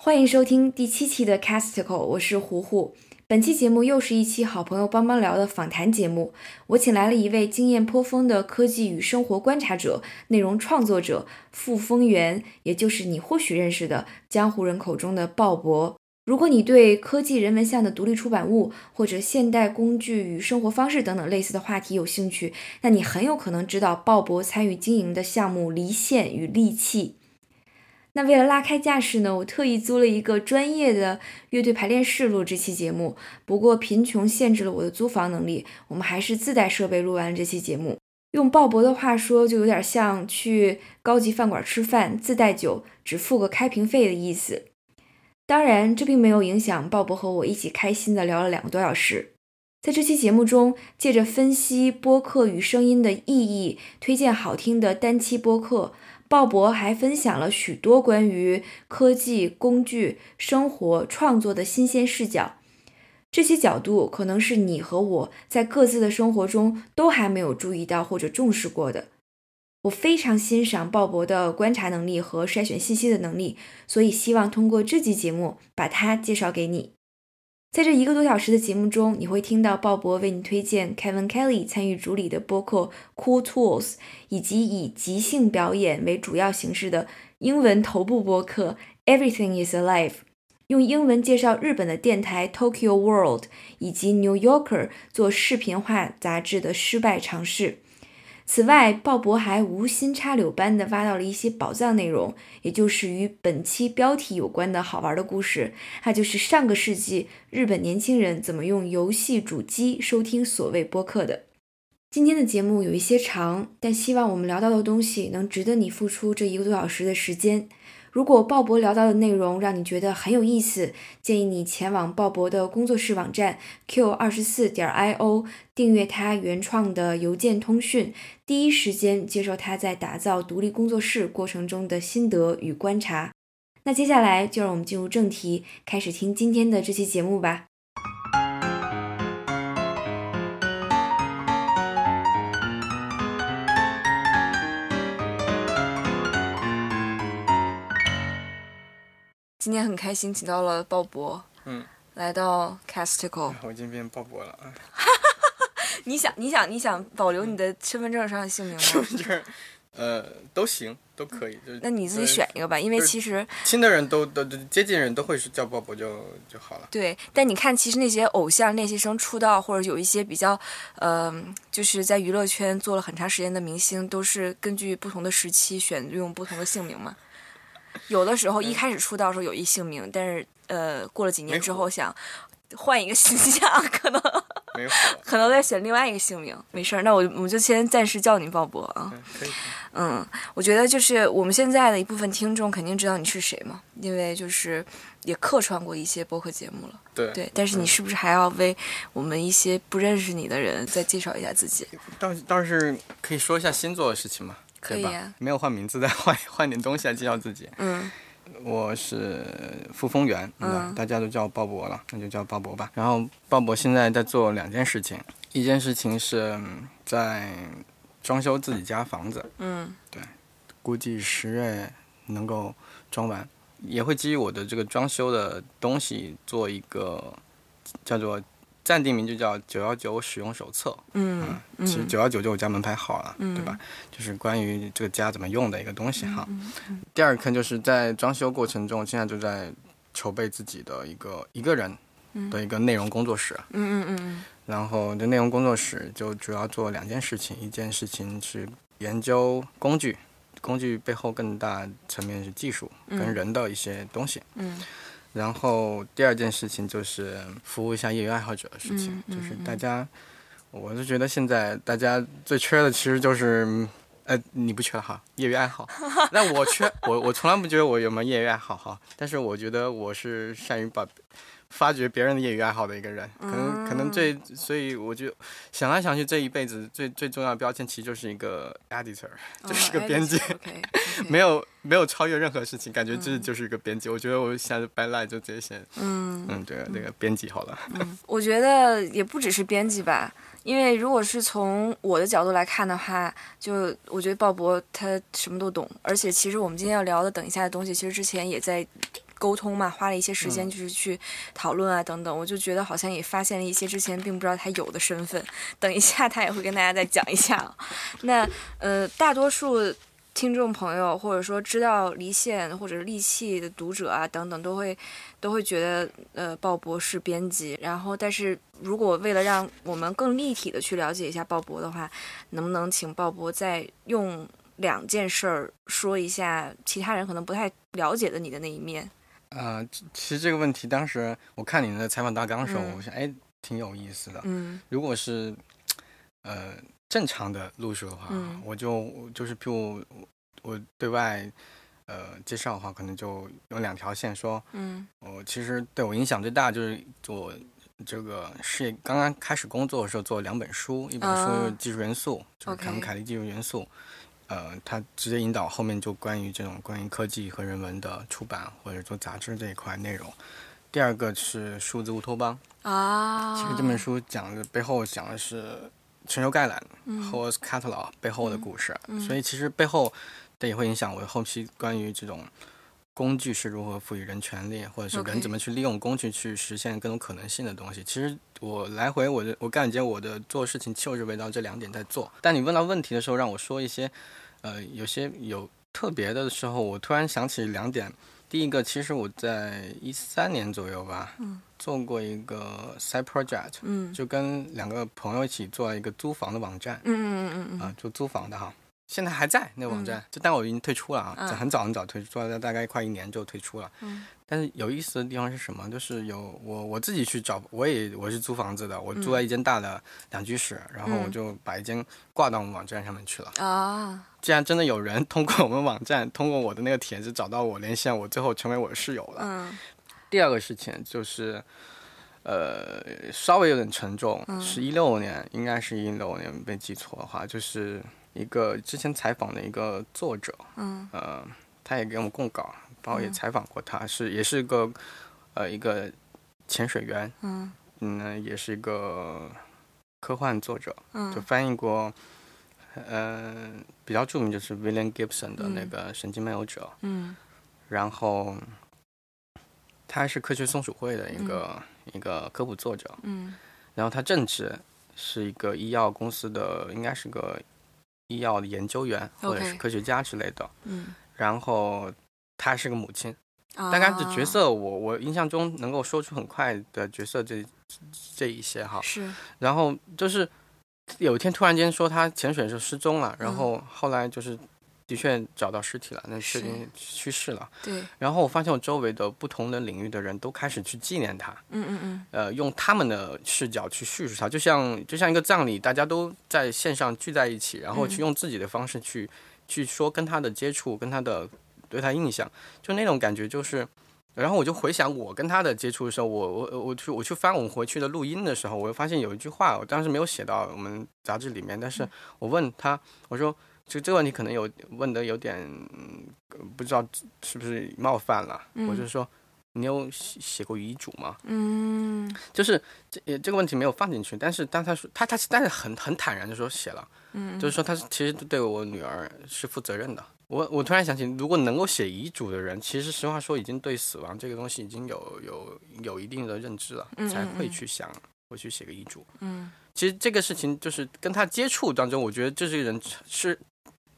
欢迎收听第七期的 Casticle，我是胡胡。本期节目又是一期好朋友帮帮聊的访谈节目。我请来了一位经验颇丰的科技与生活观察者、内容创作者傅风源，也就是你或许认识的江湖人口中的鲍勃。如果你对科技人文向的独立出版物，或者现代工具与生活方式等等类似的话题有兴趣，那你很有可能知道鲍勃参与经营的项目离线与利器。那为了拉开架势呢，我特意租了一个专业的乐队排练室录这期节目。不过贫穷限制了我的租房能力，我们还是自带设备录完了这期节目。用鲍勃的话说，就有点像去高级饭馆吃饭，自带酒，只付个开瓶费的意思。当然，这并没有影响鲍勃和我一起开心的聊了两个多小时。在这期节目中，借着分析播客与声音的意义，推荐好听的单期播客，鲍勃还分享了许多关于科技、工具、生活、创作的新鲜视角。这些角度可能是你和我在各自的生活中都还没有注意到或者重视过的。我非常欣赏鲍勃的观察能力和筛选信息的能力，所以希望通过这期节目把他介绍给你。在这一个多小时的节目中，你会听到鲍勃为你推荐 Kevin Kelly 参与主理的播客 Cool Tools，以及以即兴表演为主要形式的英文头部播客 Everything Is Alive，用英文介绍日本的电台 Tokyo World 以及 New Yorker 做视频化杂志的失败尝试。此外，鲍勃还无心插柳般的挖到了一些宝藏内容，也就是与本期标题有关的好玩的故事。它就是上个世纪日本年轻人怎么用游戏主机收听所谓播客的。今天的节目有一些长，但希望我们聊到的东西能值得你付出这一个多小时的时间。如果鲍勃聊到的内容让你觉得很有意思，建议你前往鲍勃的工作室网站 q 二十四点 i o 订阅他原创的邮件通讯，第一时间接受他在打造独立工作室过程中的心得与观察。那接下来就让我们进入正题，开始听今天的这期节目吧。今天很开心，请到了鲍勃，嗯，来到 Casticle。我已经变鲍勃了，你想，你想，你想保留你的身份证上的姓名吗？身份证，呃，都行，都可以。就那你自己选一个吧，因为其实亲的人都都接近人都会是叫鲍勃就就好了。对，但你看，其实那些偶像练习生出道，或者有一些比较，呃，就是在娱乐圈做了很长时间的明星，都是根据不同的时期选用不同的姓名嘛。有的时候一开始出道时候有一姓名，但是呃过了几年之后想换一个形象，可能可能再选另外一个姓名。没事儿，那我我们就先暂时叫你鲍勃啊。可以。嗯，我觉得就是我们现在的一部分听众肯定知道你是谁嘛，因为就是也客串过一些播客节目了。对对，但是你是不是还要为我们一些不认识你的人再介绍一下自己？倒倒是可以说一下星座的事情嘛。可以啊，没有换名字，再换换点东西来介绍自己。嗯，我是傅风源，嗯，大家都叫鲍勃了，那就叫鲍勃吧。然后鲍勃现在在做两件事情，一件事情是在装修自己家房子，嗯，对，估计十月能够装完，也会基于我的这个装修的东西做一个叫做。暂定名就叫九幺九使用手册。嗯，其实九幺九就我家门牌号了，对吧？就是关于这个家怎么用的一个东西哈。第二坑就是在装修过程中，现在就在筹备自己的一个一个人的一个内容工作室。嗯嗯嗯。然后这内容工作室就主要做两件事情，一件事情是研究工具，工具背后更大层面是技术跟人的一些东西。嗯。然后第二件事情就是服务一下业余爱好者的事情，就是大家，我是觉得现在大家最缺的其实就是，呃，你不缺哈，业余爱好，那我缺，我我从来不觉得我有没有业余爱好哈，但是我觉得我是善于把。发掘别人的业余爱好的一个人，可能可能最，所以我就想来想去，这一辈子最最重要的标签其实就是一个 editor，就是个编辑，没有没有超越任何事情，感觉这就是一个编辑。我觉得我现在 by life 就这些，嗯嗯，对，那个编辑好了。我觉得也不只是编辑吧，因为如果是从我的角度来看的话，就我觉得鲍勃他什么都懂，而且其实我们今天要聊的等一下的东西，其实之前也在。沟通嘛，花了一些时间就是去讨论啊等等，我就觉得好像也发现了一些之前并不知道他有的身份。等一下他也会跟大家再讲一下。那呃，大多数听众朋友或者说知道离线或者是利器的读者啊等等，都会都会觉得呃鲍勃是编辑。然后，但是如果为了让我们更立体的去了解一下鲍勃的话，能不能请鲍勃再用两件事儿说一下其他人可能不太了解的你的那一面？呃，其实这个问题，当时我看你的采访大纲的时候，我想，哎，挺有意思的。嗯，如果是呃正常的路数的话，我就就是譬如我对外呃介绍的话，可能就有两条线说，嗯，我其实对我影响最大就是做这个事业刚刚开始工作的时候做两本书，一本书《技术元素》，就是凯文凯利技术元素。呃，它直接引导后面就关于这种关于科技和人文的出版或者做杂志这一块内容。第二个是数字乌托邦啊，其实这本书讲的背后讲的是全球概览 （Host Catalog） 背后的故事，所以其实背后这也会影响我后期关于这种工具是如何赋予人权利，或者是人怎么去利用工具去实现各种可能性的东西。其实我来回我的我感觉我的做事情就是围绕这两点在做。但你问到问题的时候，让我说一些。呃，有些有特别的时候，我突然想起两点。第一个，其实我在一三年左右吧，嗯，做过一个 side project，嗯，就跟两个朋友一起做了一个租房的网站，嗯嗯嗯嗯，啊，就租房的哈。现在还在那个网站，就但我已经退出了啊，嗯很早很早退出，做了大概快一年就退出了。嗯，但是有意思的地方是什么？就是有我我自己去找，我也我是租房子的，我租了一间大的两居室，然后我就把一间挂到我们网站上面去了。啊，既然真的有人通过我们网站，通过我的那个帖子找到我，联系我，最后成为我的室友了。嗯，第二个事情就是，呃，稍微有点沉重，是一六年，应该是一六年，没记错的话，就是。一个之前采访的一个作者，嗯，呃，他也给我们供稿，包括也采访过他，是也是个呃一个潜水员，嗯，嗯，也是一个科幻作者，嗯，就翻译过，呃，比较著名就是 William Gibson 的那个《神经漫游者》，嗯，然后他是科学松鼠会的一个一个科普作者，嗯，然后他正职是一个医药公司的，应该是个。医药的研究员或者是科学家之类的，嗯，然后她是个母亲，大概的角色我我印象中能够说出很快的角色这这一些哈，是，然后就是有一天突然间说她潜水的时候失踪了，然后后来就是。的确找到尸体了，那确定去世了。对。然后我发现我周围的不同的领域的人都开始去纪念他。嗯嗯嗯。呃，用他们的视角去叙述他，就像就像一个葬礼，大家都在线上聚在一起，然后去用自己的方式去去说跟他的接触，跟他的对他印象，就那种感觉就是。然后我就回想我跟他的接触的时候，我我我去我去翻我们回去的录音的时候，我又发现有一句话，我当时没有写到我们杂志里面，但是我问他，我说。就这个问题可能有问的有点不知道是不是冒犯了，我就说你有写过遗嘱吗？嗯，就是这这个问题没有放进去，但是当他说他他但是很很坦然的说写了，嗯，就是说他其实对我女儿是负责任的。我我突然想起，如果能够写遗嘱的人，其实实话说已经对死亡这个东西已经有有有一定的认知了，才会去想会去写个遗嘱。嗯，其实这个事情就是跟他接触当中，我觉得这个人是。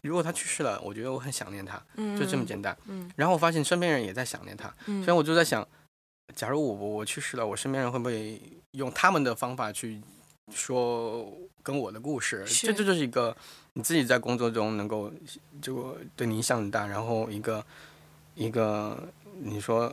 如果他去世了，我觉得我很想念他，就这么简单。嗯，然后我发现身边人也在想念他，所以我就在想，假如我我去世了，我身边人会不会用他们的方法去说跟我的故事？这这就是一个你自己在工作中能够就对你影响很大，然后一个一个你说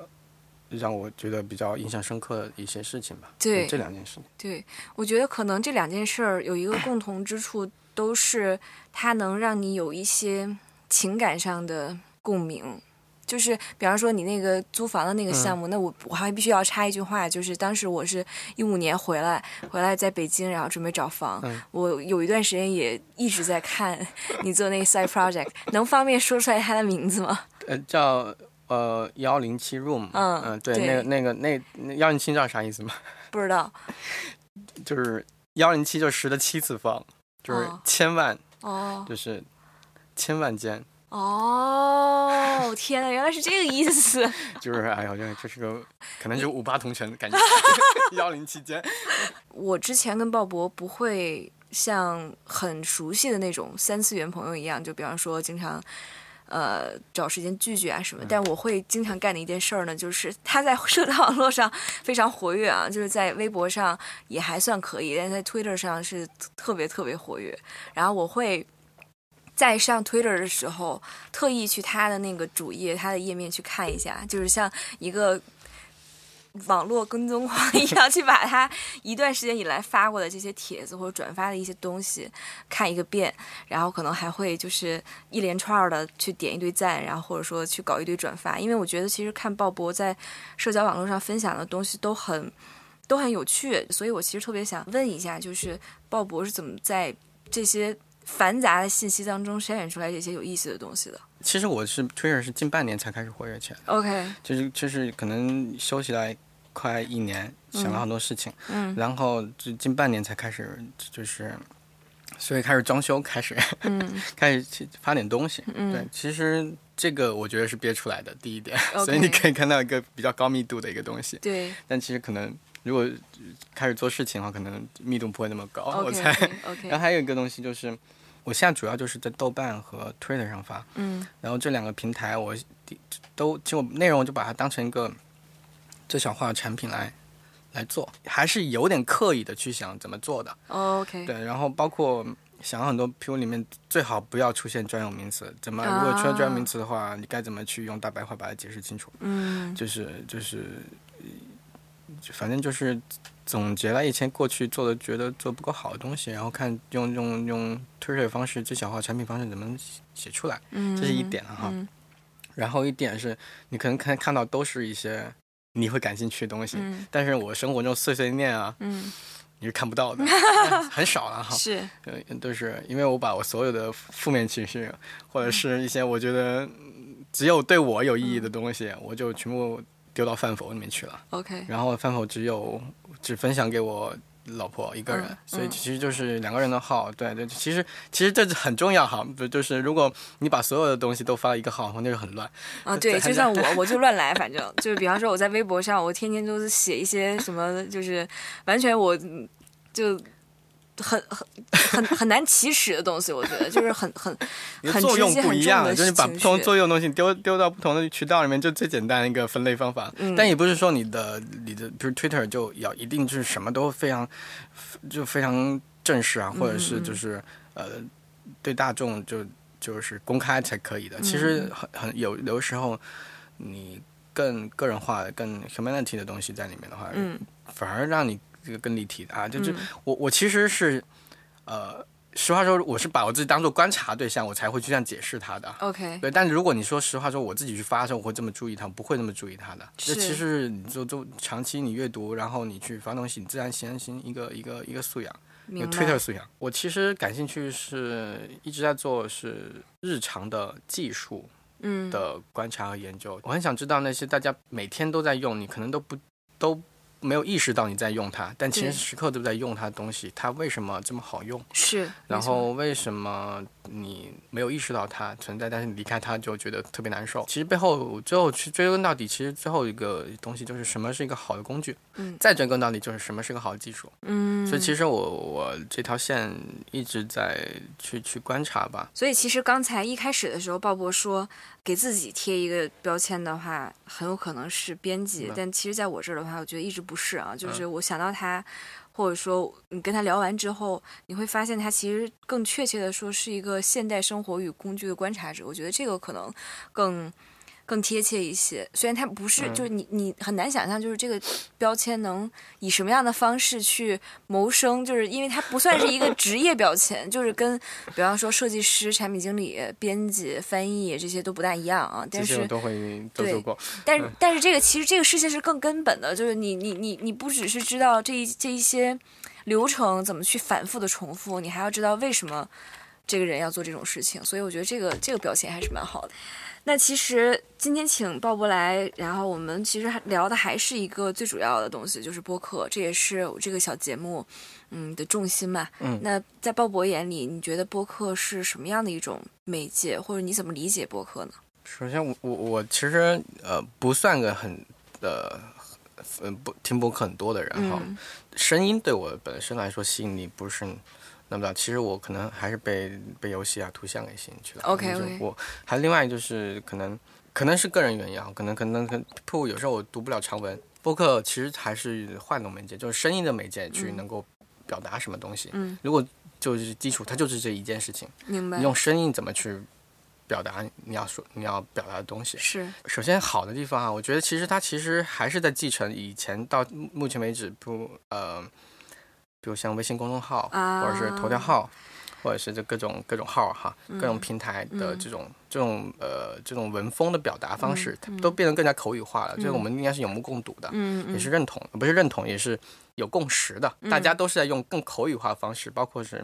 让我觉得比较印象深刻的一些事情吧。对，这两件事。对，我觉得可能这两件事儿有一个共同之处。都是它能让你有一些情感上的共鸣，就是比方说你那个租房的那个项目，那我我还必须要插一句话，就是当时我是一五年回来，回来在北京，然后准备找房，我有一段时间也一直在看你做那个 side project，能方便说出来它的名字吗？呃，叫呃幺零七 room，嗯嗯，对，那个那个那幺零七知道啥意思吗？不知道，就是幺零七就是十的七次方。就是千万，哦，就是千万间，哦，天呐，原来是这个意思。就是哎呀，这这是个可能就五八同城的感觉。幺零期间，我之前跟鲍勃不会像很熟悉的那种三次元朋友一样，就比方说经常。呃，找时间聚聚啊什么，但我会经常干的一件事儿呢，就是他在社交网络上非常活跃啊，就是在微博上也还算可以，但在 Twitter 上是特别特别活跃。然后我会在上 Twitter 的时候，特意去他的那个主页、他的页面去看一下，就是像一个。网络跟踪狂一样去把他一段时间以来发过的这些帖子或者转发的一些东西看一个遍，然后可能还会就是一连串的去点一堆赞，然后或者说去搞一堆转发，因为我觉得其实看鲍勃在社交网络上分享的东西都很都很有趣，所以我其实特别想问一下，就是鲍勃是怎么在这些繁杂的信息当中筛选出来这些有意思的东西的？其实我是 Twitter 是近半年才开始活跃起来，OK，就是就是可能休息了。快一年，想了很多事情，嗯，然后就近半年才开始，就是，所以开始装修，开始，嗯，开始去发点东西，嗯，对，其实这个我觉得是憋出来的第一点，所以你可以看到一个比较高密度的一个东西，对，但其实可能如果开始做事情的话，可能密度不会那么高，我猜，OK，然后还有一个东西就是，我现在主要就是在豆瓣和 Twitter 上发，嗯，然后这两个平台我都就内容就把它当成一个。最小化的产品来来做，还是有点刻意的去想怎么做的。OK。对，然后包括想很多，P U 里面最好不要出现专有名词，怎么如果出现专有名词的话，你该怎么去用大白话把它解释清楚？嗯。就是就是，反正就是总结了以前过去做的觉得做不够好的东西，然后看用用用推水方式最小化产品方式怎么写出来。嗯。这是一点哈。然后一点是你可能看看到都是一些。你会感兴趣的东西，但是我生活中碎碎念啊，你是看不到的，很少了哈。是，都是因为我把我所有的负面情绪，或者是一些我觉得只有对我有意义的东西，我就全部丢到饭否里面去了。OK，然后饭否只有只分享给我。老婆一个人，所以其实就是两个人的号，对对，其实其实这很重要哈，不就是如果你把所有的东西都发了一个号，那就很乱啊。对，就像我，我就乱来，反正就是比方说我在微博上，我天天都是写一些什么，就是完全我就。很很很很难启齿的东西，我觉得就是很很 很作用不一样，就是把不同作用的东西丢丢到不同的渠道里面，就最简单的一个分类方法。但也不是说你的你的，比如 Twitter 就要一定就是什么都非常就非常正式啊，或者是就是呃对大众就就是公开才可以的。其实很很有有的时候你更个人化、更 humanity 的东西在里面的话，反而让你。这个更立体的啊，就是我我其实是，呃，实话说，我是把我自己当做观察对象，我才会去这样解释他的。OK，对。但如果你说实话说，我自己去发的时候，我会这么注意它，不会那么注意他的。这其实你就就长期你阅读，然后你去发东西，你自然形成一个一个一个素养，一个推特素养。我其实感兴趣是一直在做是日常的技术，嗯的观察和研究。我很想知道那些大家每天都在用，你可能都不都。没有意识到你在用它，但其实时刻都在用它的东西。它为什么这么好用？是。然后为什么你没有意识到它存在，但是你离开它就觉得特别难受？其实背后最后去追根到底，其实最后一个东西就是什么是一个好的工具。嗯。再追根到底就是什么是个好的技术。嗯。所以其实我我这条线一直在去去观察吧。所以其实刚才一开始的时候，鲍勃说。给自己贴一个标签的话，很有可能是编辑，但其实在我这儿的话，我觉得一直不是啊。就是我想到他，或者说你跟他聊完之后，你会发现他其实更确切的说是一个现代生活与工具的观察者。我觉得这个可能更。更贴切一些，虽然它不是，就是你你很难想象，就是这个标签能以什么样的方式去谋生，就是因为它不算是一个职业标签，就是跟比方说设计师、产品经理、编辑、翻译这些都不大一样啊。但是都会都做过。但是但是这个其实这个事情是更根本的，就是你你你你不只是知道这一这一些流程怎么去反复的重复，你还要知道为什么。这个人要做这种事情，所以我觉得这个这个表现还是蛮好的。那其实今天请鲍勃来，然后我们其实还聊的还是一个最主要的东西，就是播客，这也是我这个小节目，嗯的重心嘛。嗯。那在鲍勃眼里，你觉得播客是什么样的一种媒介，或者你怎么理解播客呢？首先，我我我其实呃不算个很呃嗯不听播客很多的人哈，声音对我本身来说吸引力不是。那么，其实我可能还是被被游戏啊、图像给吸引去了。OK OK。我还另外就是可能可能是个人原因啊，可能可能可能不有时候我读不了长文，播客其实还是换种媒介，就是声音的媒介去能够表达什么东西。嗯。如果就是基础，它就是这一件事情。明白。用声音怎么去表达你要说你要表达的东西？是。首先好的地方啊，我觉得其实它其实还是在继承以前到目前为止不呃。比如像微信公众号，或者是头条号，或者是这各种各种号哈，各种平台的这种这种呃这种文风的表达方式，它都变得更加口语化了。这个我们应该是有目共睹的，也是认同，不是认同，也是有共识的。大家都是在用更口语化的方式，包括是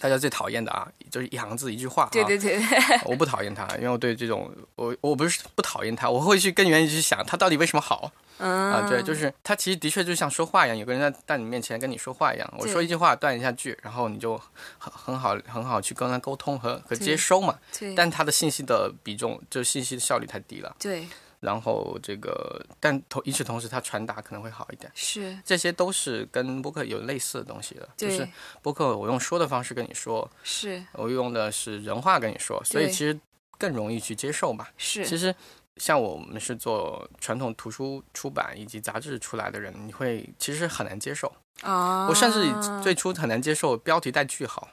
大家最讨厌的啊，就是一行字一句话。对对对，我不讨厌他，因为我对这种我我不是不讨厌他，我会去更愿意去想他到底为什么好。啊，对，就是他其实的确就像说话一样，有个人在在你面前跟你说话一样。我说一句话断一下句，然后你就很很好很好去跟他沟通和和接收嘛。对。但他的信息的比重，就信息的效率太低了。对。然后这个，但同与此同时，它传达可能会好一点。是。这些都是跟播客有类似的东西的，就是播客我用说的方式跟你说，是我用的是人话跟你说，所以其实更容易去接受嘛。是。其实。像我们是做传统图书出版以及杂志出来的人，你会其实很难接受啊。我甚至最初很难接受标题带句号。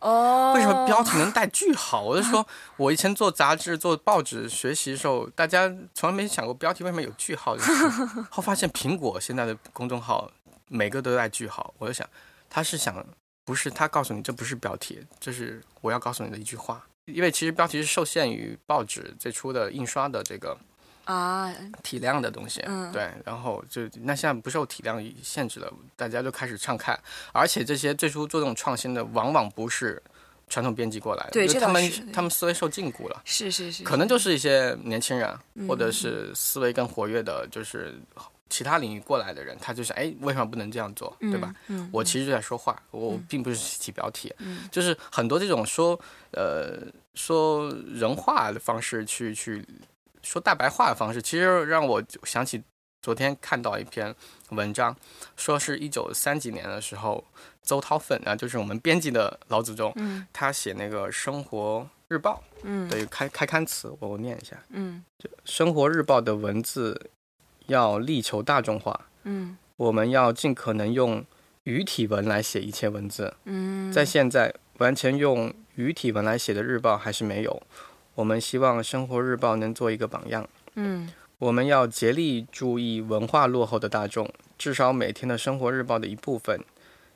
哦。为什么标题能带句号？我就说，我以前做杂志、做报纸学习的时候，大家从来没想过标题为什么有句号。后发现苹果现在的公众号每个都带句号，我就想，他是想不是他告诉你这不是标题，这是我要告诉你的一句话。因为其实标题是受限于报纸最初的印刷的这个啊。体量的东西，嗯。对，然后就那现在不受体量限制了，大家就开始畅看，而且这些最初做这种创新的，往往不是传统编辑过来的，对，他们他们思维受禁锢了，是是是，可能就是一些年轻人或者是思维更活跃的，就是。其他领域过来的人，他就想，哎，为什么不能这样做，对吧？嗯我其实就在说话，我并不是起标题，就是很多这种说，呃，说人话的方式去去说大白话的方式，其实让我想起昨天看到一篇文章，说是一九三几年的时候，邹韬奋啊，就是我们编辑的老祖宗，他写那个《生活日报》的开开刊词，我我念一下，嗯，就《生活日报》的文字。要力求大众化，嗯，我们要尽可能用语体文来写一切文字，嗯，在现在完全用语体文来写的日报还是没有，我们希望《生活日报》能做一个榜样，嗯，我们要竭力注意文化落后的大众，至少每天的生活日报的一部分，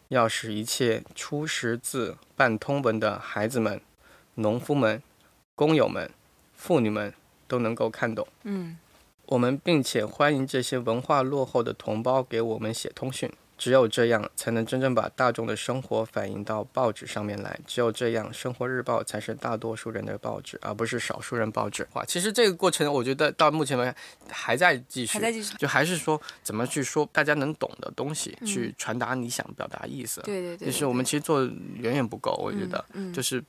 要使一切初识字、半通文的孩子们、农夫们、工友们、妇女们都能够看懂，嗯。我们并且欢迎这些文化落后的同胞给我们写通讯。只有这样，才能真正把大众的生活反映到报纸上面来。只有这样，《生活日报》才是大多数人的报纸，而不是少数人报纸。哇，其实这个过程，我觉得到目前为止还在继续，还在继续，就还是说怎么去说大家能懂的东西，去传达你想表达意思。对对对，就是我们其实做远远不够，我觉得，就是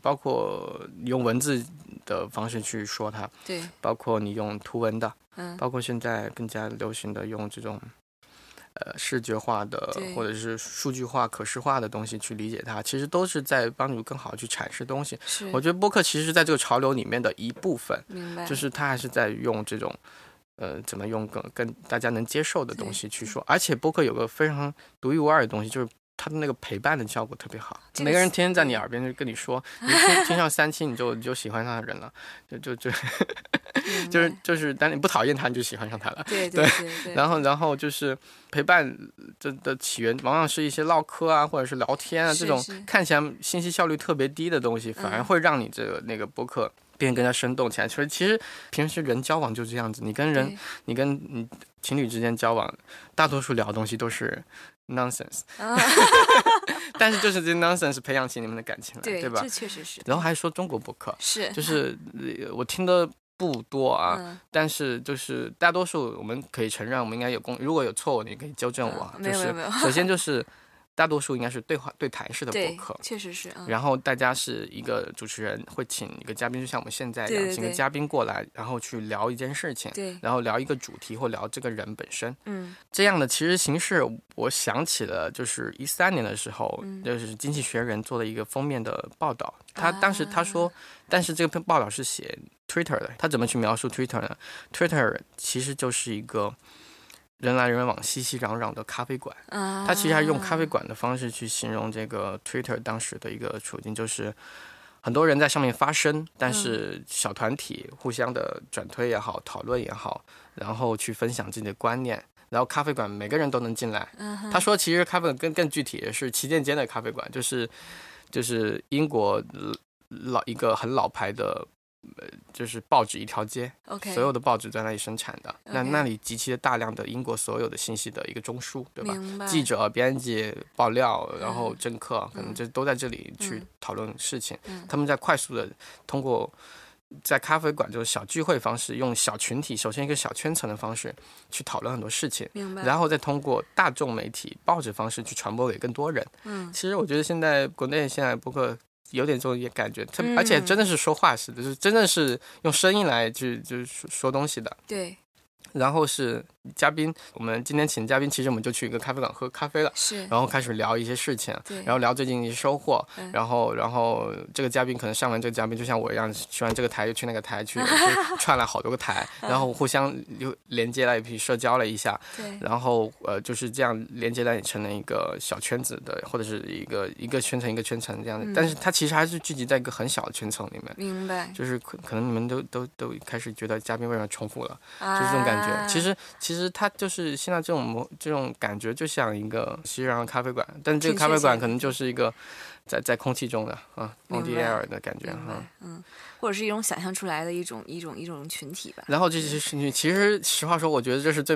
包括用文字的方式去说它，对，包括你用图文的，嗯，包括现在更加流行的用这种。呃，视觉化的或者是数据化、可视化的东西去理解它，其实都是在帮助更好去阐释东西。是，我觉得播客其实是在这个潮流里面的一部分。就是它还是在用这种，呃，怎么用更更大家能接受的东西去说。而且播客有个非常独一无二的东西，就是它的那个陪伴的效果特别好。每个人天天在你耳边就跟你说，你听听上三期，你就你就喜欢上人了，就就就。就是就是，当你不讨厌他，你就喜欢上他了。对对对。然后然后就是陪伴这的起源，往往是一些唠嗑啊，或者是聊天啊，这种看起来信息效率特别低的东西，反而会让你这个那个播客变得更加生动起来。所以其实平时人交往就是这样子，你跟人，你跟你情侣之间交往，大多数聊的东西都是 nonsense。但是就是这 nonsense 培养起你们的感情来，对吧？这确实是。然后还说中国博客，是，就是我听的不多啊，但是就是大多数我们可以承认，我们应该有公，如果有错误，你可以纠正我。没有没有。首先就是。大多数应该是对话对谈式的播客，确实是。然后大家是一个主持人会请一个嘉宾，就像我们现在一样，请个嘉宾过来，然后去聊一件事情，对，然后聊一个主题或聊这个人本身。嗯，这样的其实形式，我想起了就是一三年的时候，就是《经济学人》做了一个封面的报道。他当时他说，但是这篇报道是写 Twitter 的，他怎么去描述 Twitter 呢？Twitter 其实就是一个。人来人往、熙熙攘攘的咖啡馆，他其实还是用咖啡馆的方式去形容这个 Twitter 当时的一个处境，就是很多人在上面发声，但是小团体互相的转推也好、讨论也好，然后去分享自己的观念，然后咖啡馆每个人都能进来。他说，其实咖啡馆更更具体的是旗舰间的咖啡馆，就是就是英国老一个很老牌的。呃，就是报纸一条街，OK，所有的报纸在那里生产的，那那里集齐了大量的英国所有的信息的一个中枢，对吧？记者、编辑、爆料，然后政客，可能就都在这里去讨论事情。他们在快速的通过在咖啡馆就是小聚会方式，用小群体，首先一个小圈层的方式去讨论很多事情，然后再通过大众媒体报纸方式去传播给更多人。嗯，其实我觉得现在国内现在包括。有点这种也感觉，特而且真的是说话似的，就是真的是用声音来去就是说说东西的。对。然后是嘉宾，我们今天请嘉宾，其实我们就去一个咖啡馆喝咖啡了，是，然后开始聊一些事情，对，然后聊最近一些收获，然后然后这个嘉宾可能上完这个嘉宾，就像我一样，去完这个台又去那个台去，串了好多个台，然后互相又连接了一批社交了一下，对，然后呃就是这样连接在成了一个小圈子的，或者是一个一个圈层一个圈层这样的，但是它其实还是聚集在一个很小的圈层里面，明白，就是可可能你们都都都开始觉得嘉宾为什么重复了，就是这种感觉。其实，其实它就是现在这种模这种感觉，就像一个熙攘的咖啡馆，但是这个咖啡馆可能就是一个在在空气中的啊，on the air 的感觉哈，嗯，或者是一种想象出来的一种一种一种群体吧。然后这些群体，其实实话说，我觉得这是最。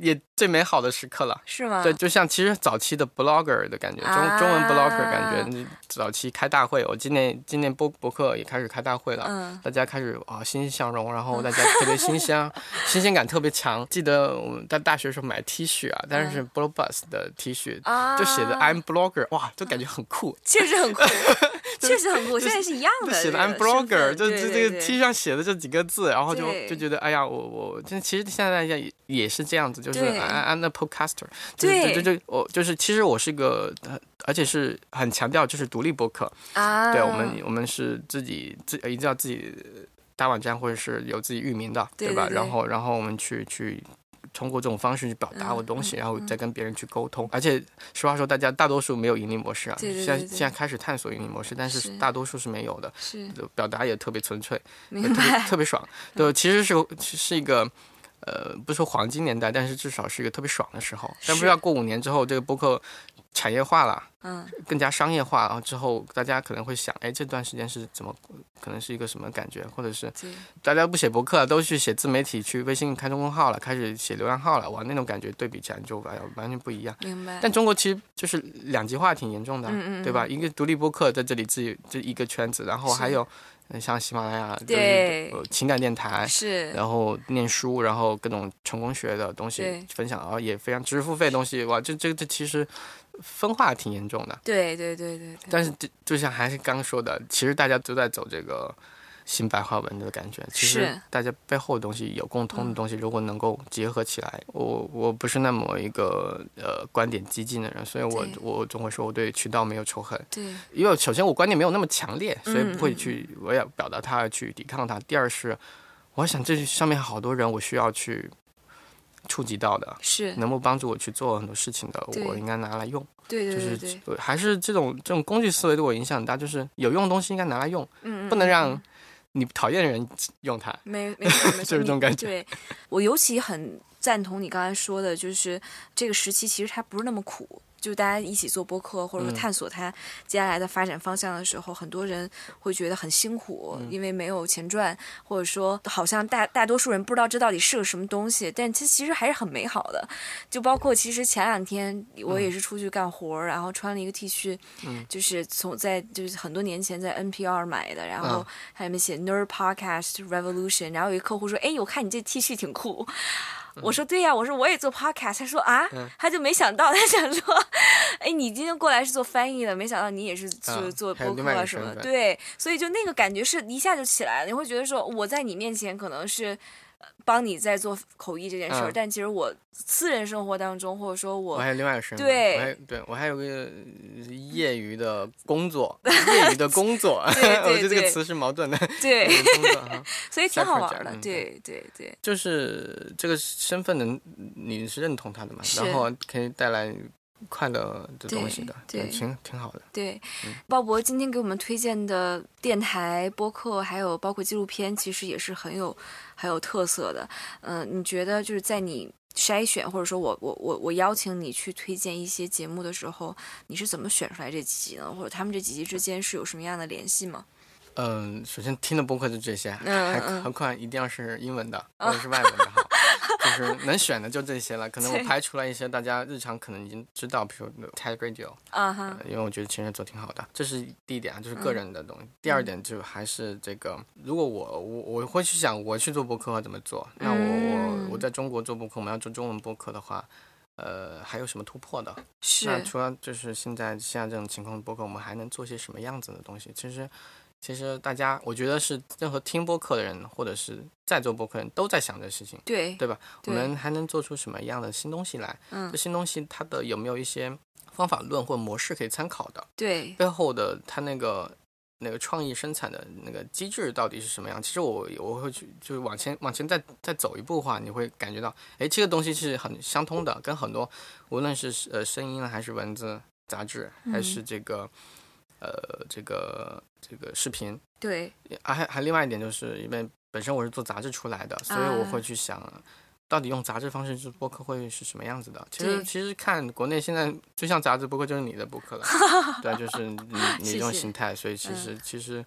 也最美好的时刻了，是吗？对，就像其实早期的 blogger 的感觉，中中文 blogger 感觉，早期开大会，我今年今年播博客也开始开大会了，嗯，大家开始啊欣欣向荣，然后 大家特别新鲜，新鲜感特别强。记得我们在大学时候买 T 恤啊，但是是 blog bus 的 T 恤，就写的 I'm blogger，哇，就感觉很酷，确实很酷，确实很酷，现在是一样的，写的 I'm blogger，就这这个 T 上写的这几个字，然后就就觉得哎呀，我我其实现在也也是这样子。就是 I'm a podcaster，对对对，我就是其实我是一个，而且是很强调就是独立播客啊，对我们我们是自己自一定要自己搭网站或者是有自己域名的，对吧？然后然后我们去去通过这种方式去表达我的东西，然后再跟别人去沟通。而且实话说，大家大多数没有盈利模式啊，现在现在开始探索盈利模式，但是大多数是没有的，是。表达也特别纯粹，特别特别爽，对，其实是是一个。呃，不说黄金年代，但是至少是一个特别爽的时候。但不知道过五年之后，这个播客产业化了，嗯，更加商业化，然后之后大家可能会想，哎，这段时间是怎么，可能是一个什么感觉？或者是大家不写博客了，都去写自媒体，去微信开公众号了，开始写流量号了，哇，那种感觉对比起来就完完全不一样。明白。但中国其实就是两极化挺严重的，对吧？一个独立播客在这里自己这一个圈子，然后还有。像喜马拉雅，对情感电台，是，然后念书，然后各种成功学的东西分享，然后也非常知识付费东西，哇，这这这其实分化挺严重的。对对对对。但是就就像还是刚说的，其实大家都在走这个。新白话文的感觉，其实大家背后的东西有共通的东西，如果能够结合起来，我我不是那么一个呃观点激进的人，所以我我总会说我对渠道没有仇恨，对，因为首先我观点没有那么强烈，所以不会去我要表达它去抵抗它。第二是，我想这上面好多人我需要去触及到的，是。能够帮助我去做很多事情的，我应该拿来用。对对对，就是还是这种这种工具思维对我影响很大，就是有用的东西应该拿来用，嗯嗯，不能让。你讨厌的人用它，没没错没错，就是这种感觉。对我尤其很赞同你刚才说的，就是这个时期其实它不是那么苦。就大家一起做播客，或者说探索它接下来的发展方向的时候，很多人会觉得很辛苦，因为没有钱赚，或者说好像大大多数人不知道这到底是个什么东西，但其其实还是很美好的。就包括其实前两天我也是出去干活，然后穿了一个 T 恤，就是从在就是很多年前在 NPR 买的，然后上面写 Nerd Podcast Revolution，然后有一客户说：“哎，我看你这 T 恤挺酷。”我说对呀，我说我也做 podcast。他说啊，他就没想到，他想说，哎，你今天过来是做翻译的，没想到你也是做做播客什么的。对，所以就那个感觉是一下就起来了，你会觉得说我在你面前可能是。帮你在做口译这件事儿，但其实我私人生活当中，或者说我我还有另外一个身份，对，对我还有个业余的工作，业余的工作，我觉得这个词是矛盾的，对，所以挺好玩的，对对对，就是这个身份能你是认同他的嘛，然后可以带来。快乐的东西的，对，挺挺好的。对，鲍勃今天给我们推荐的电台播客，还有包括纪录片，其实也是很有很有特色的。嗯，你觉得就是在你筛选，或者说我我我我邀请你去推荐一些节目的时候，你是怎么选出来这几集呢？或者他们这几集之间是有什么样的联系吗？嗯，首先听的播客就这些，还何况一定要是英文的或者是外文的哈。就是 能选的就这些了，可能我拍出来一些大家日常可能已经知道，比如 Ted Radio，啊哈，因为我觉得其实做挺好的，这是第一点啊，就是个人的东西。第二点就还是这个，如果我我我会去想我去做播客怎么做，那我我我在中国做播客，我们要做中文播客的话，呃，还有什么突破的？是。那除了就是现在现在这种情况的播客，我们还能做些什么样子的东西？其实。其实大家，我觉得是任何听播客的人，或者是在做播客人都在想这事情，对对吧？我们还能做出什么样的新东西来？嗯，这新东西它的有没有一些方法论或模式可以参考的？对，背后的它那个那个创意生产的那个机制到底是什么样？其实我我会去就是往前往前再再走一步的话，你会感觉到，哎，这个东西是很相通的，跟很多无论是呃声音还是文字、杂志还是这个。呃，这个这个视频，对，还还另外一点就是，因为本身我是做杂志出来的，所以我会去想，到底用杂志方式做播客会是什么样子的。其实其实看国内现在就像杂志播客就是你的播客了，对，就是你你这种形态，所以其实其实。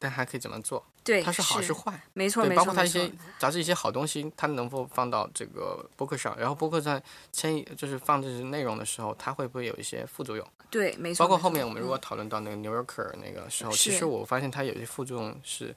但还可以怎么做？对，它是好是坏？没错没错，包括它一些杂志一些好东西，它能否放到这个博客上？然后博客在迁移就是放这些内容的时候，它会不会有一些副作用？对，没错。包括后面我们如果讨论到那个 New Yorker 那个时候，其实我发现它有些副作用是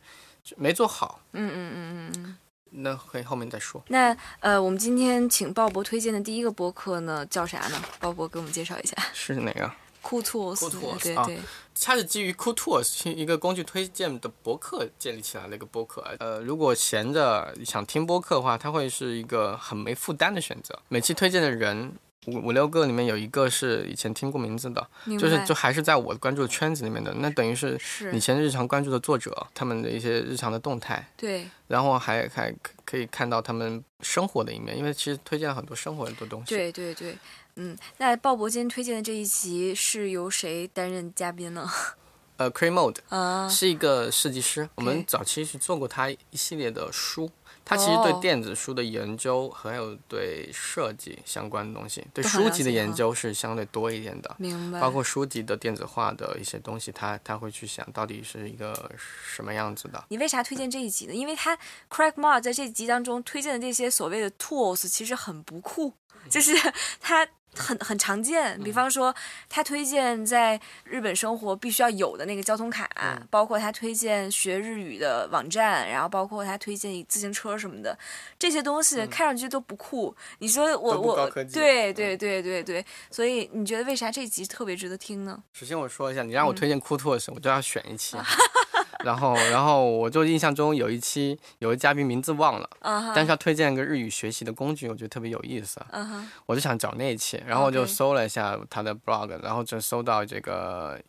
没做好。嗯嗯嗯嗯嗯。那可以后面再说。那呃，我们今天请鲍勃推荐的第一个播客呢，叫啥呢？鲍勃给我们介绍一下。是哪个？酷拓斯，对对，它是基于酷拓斯一个工具推荐的博客建立起来的一个博客。呃，如果闲着想听播客的话，它会是一个很没负担的选择。每期推荐的人五五六个里面有一个是以前听过名字的，就是就还是在我关注的圈子里面的，那等于是以前日常关注的作者他们的一些日常的动态。对，然后还还可以看到他们生活的一面，因为其实推荐了很多生活的东西。对对对。嗯，那鲍勃今天推荐的这一集是由谁担任嘉宾呢？呃，Cray Mode 啊，是一个设计师。我们早期是做过他一系列的书，他其实对电子书的研究，还有对设计相关的东西，对书籍的研究是相对多一点的。明白。包括书籍的电子化的一些东西，他他会去想到底是一个什么样子的。你为啥推荐这一集呢？因为他 Craig Mode 在这集当中推荐的这些所谓的 tools 其实很不酷，就是他。很很常见，比方说他推荐在日本生活必须要有的那个交通卡，包括他推荐学日语的网站，然后包括他推荐自行车什么的，这些东西看上去都不酷。你说我我对对对对对，所以你觉得为啥这集特别值得听呢？首先我说一下，你让我推荐酷兔的时候，我就要选一期。然后，然后我就印象中有一期有个嘉宾名字忘了，但是他推荐一个日语学习的工具，我觉得特别有意思，我就想找那一期，然后我就搜了一下他的 blog，然后就搜到这个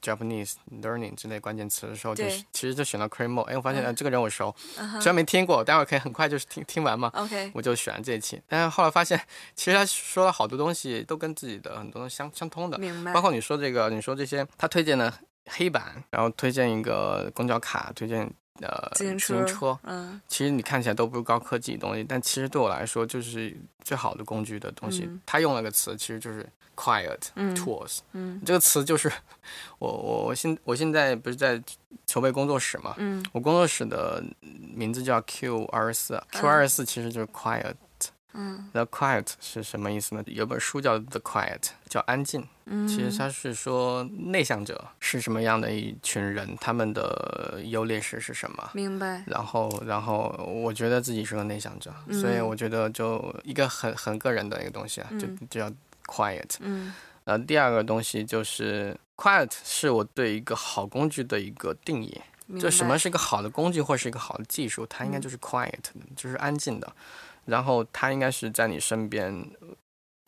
Japanese learning 之类关键词的时候，就其实就选了 Cremo，哎，我发现这个人我熟，虽然没听过，待会儿可以很快就是听听完嘛，OK，我就选了这一期，但是后来发现其实他说了好多东西都跟自己的很多东西相相通的，明白，包括你说这个，你说这些他推荐的。黑板，然后推荐一个公交卡，推荐呃自行车，车，嗯，其实你看起来都不是高科技的东西，但其实对我来说就是最好的工具的东西。嗯他用了个词，其实就是 quiet 嗯 tools，嗯这个词就是我我我现我现在不是在筹备工作室嘛，嗯我工作室的名字叫 Q 二十四，Q 二十四其实就是 quiet。嗯 The quiet 是什么意思呢？有本书叫 The Quiet，叫安静。嗯，其实它是说内向者是什么样的一群人，他们的优劣势是什么。明白，然后，然后我觉得自己是个内向者，嗯所以我觉得就一个很很个人的一个东西啊，就嗯就叫 quiet。嗯呃，第二个东西就是 quiet 是我对一个好工具的一个定义。就什么是一个好的工具或是一个好的技术，它应该嗯就是 quiet 的，就是安静的。然后它应该是在你身边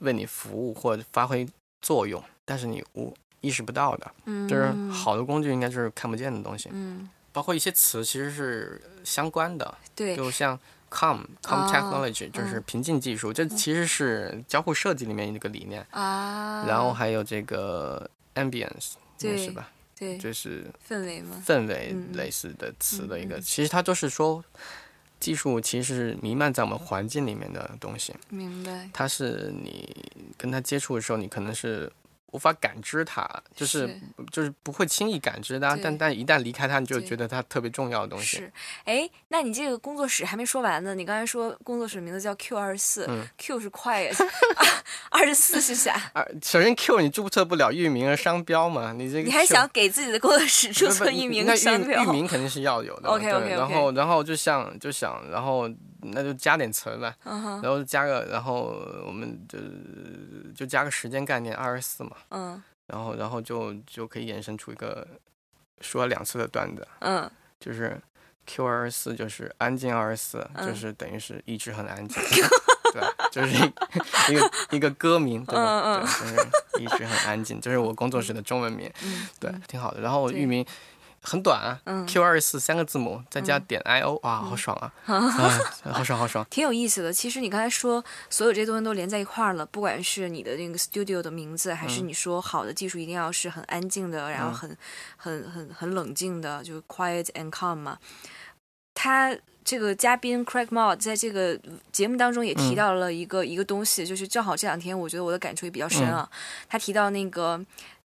为你服务或者发挥作用，但是你无意识不到的。嗯，就是好的工具应该就是看不见的东西，嗯，包括一些词其实是相关的，对，就像 com com 哦 technology 就是嗯平静技术，这其实是交互设计里面一个理念。啊，然后还有这个 ambience，对是吧？对就是氛围嘛，氛围类似的词的一个，其实它都是说技术其实是弥漫在我们环境里面的东西，明白，它是你跟它接触的时候，你可能是无法感知它，就是就是不会轻易感知它，但但一旦离开它，你就觉得它特别重要的东西。是，哎，那你这个工作室还没说完呢。你刚才说工作室名字叫 Q 二十四嗯，Q 是 quiet，二十四是啥？啊，首先 Q 你注册不了域名和商标嘛，你这个你还想给自己的工作室注册域名那商标域？名肯定是要有的。OK，OK，OK 然后然后就像就想，然后那就加点词呗，然后加个，然后我们就就加个时间概念二十四嘛，嗯然后然后就就可以衍生出一个说两次的段子，嗯，就是 Q 二十四就是安静二十四，嗯就是等于是一直很安静，对，就是一 一个一个歌名，对吧？嗯嗯对，就是一直很安静，这是我工作室的中文名，嗯对，挺好的。然后我域名很短啊嗯，Q 二十四三个字母再加点 I O，哇，好爽啊！啊，好爽好爽。挺有意思的。其实你刚才说所有这些东西都连在一块儿了，不管是你的那个 studio 的名字，还是嗯你说好的技术一定要是很安静的，然后很很很很冷静的，就是 quiet and calm 嘛。他这个嘉宾 Craig Maud 在这个节目当中也提嗯到了一个、一个东西，就是正好这两天我觉得我的感触也比较深啊。嗯他提到那个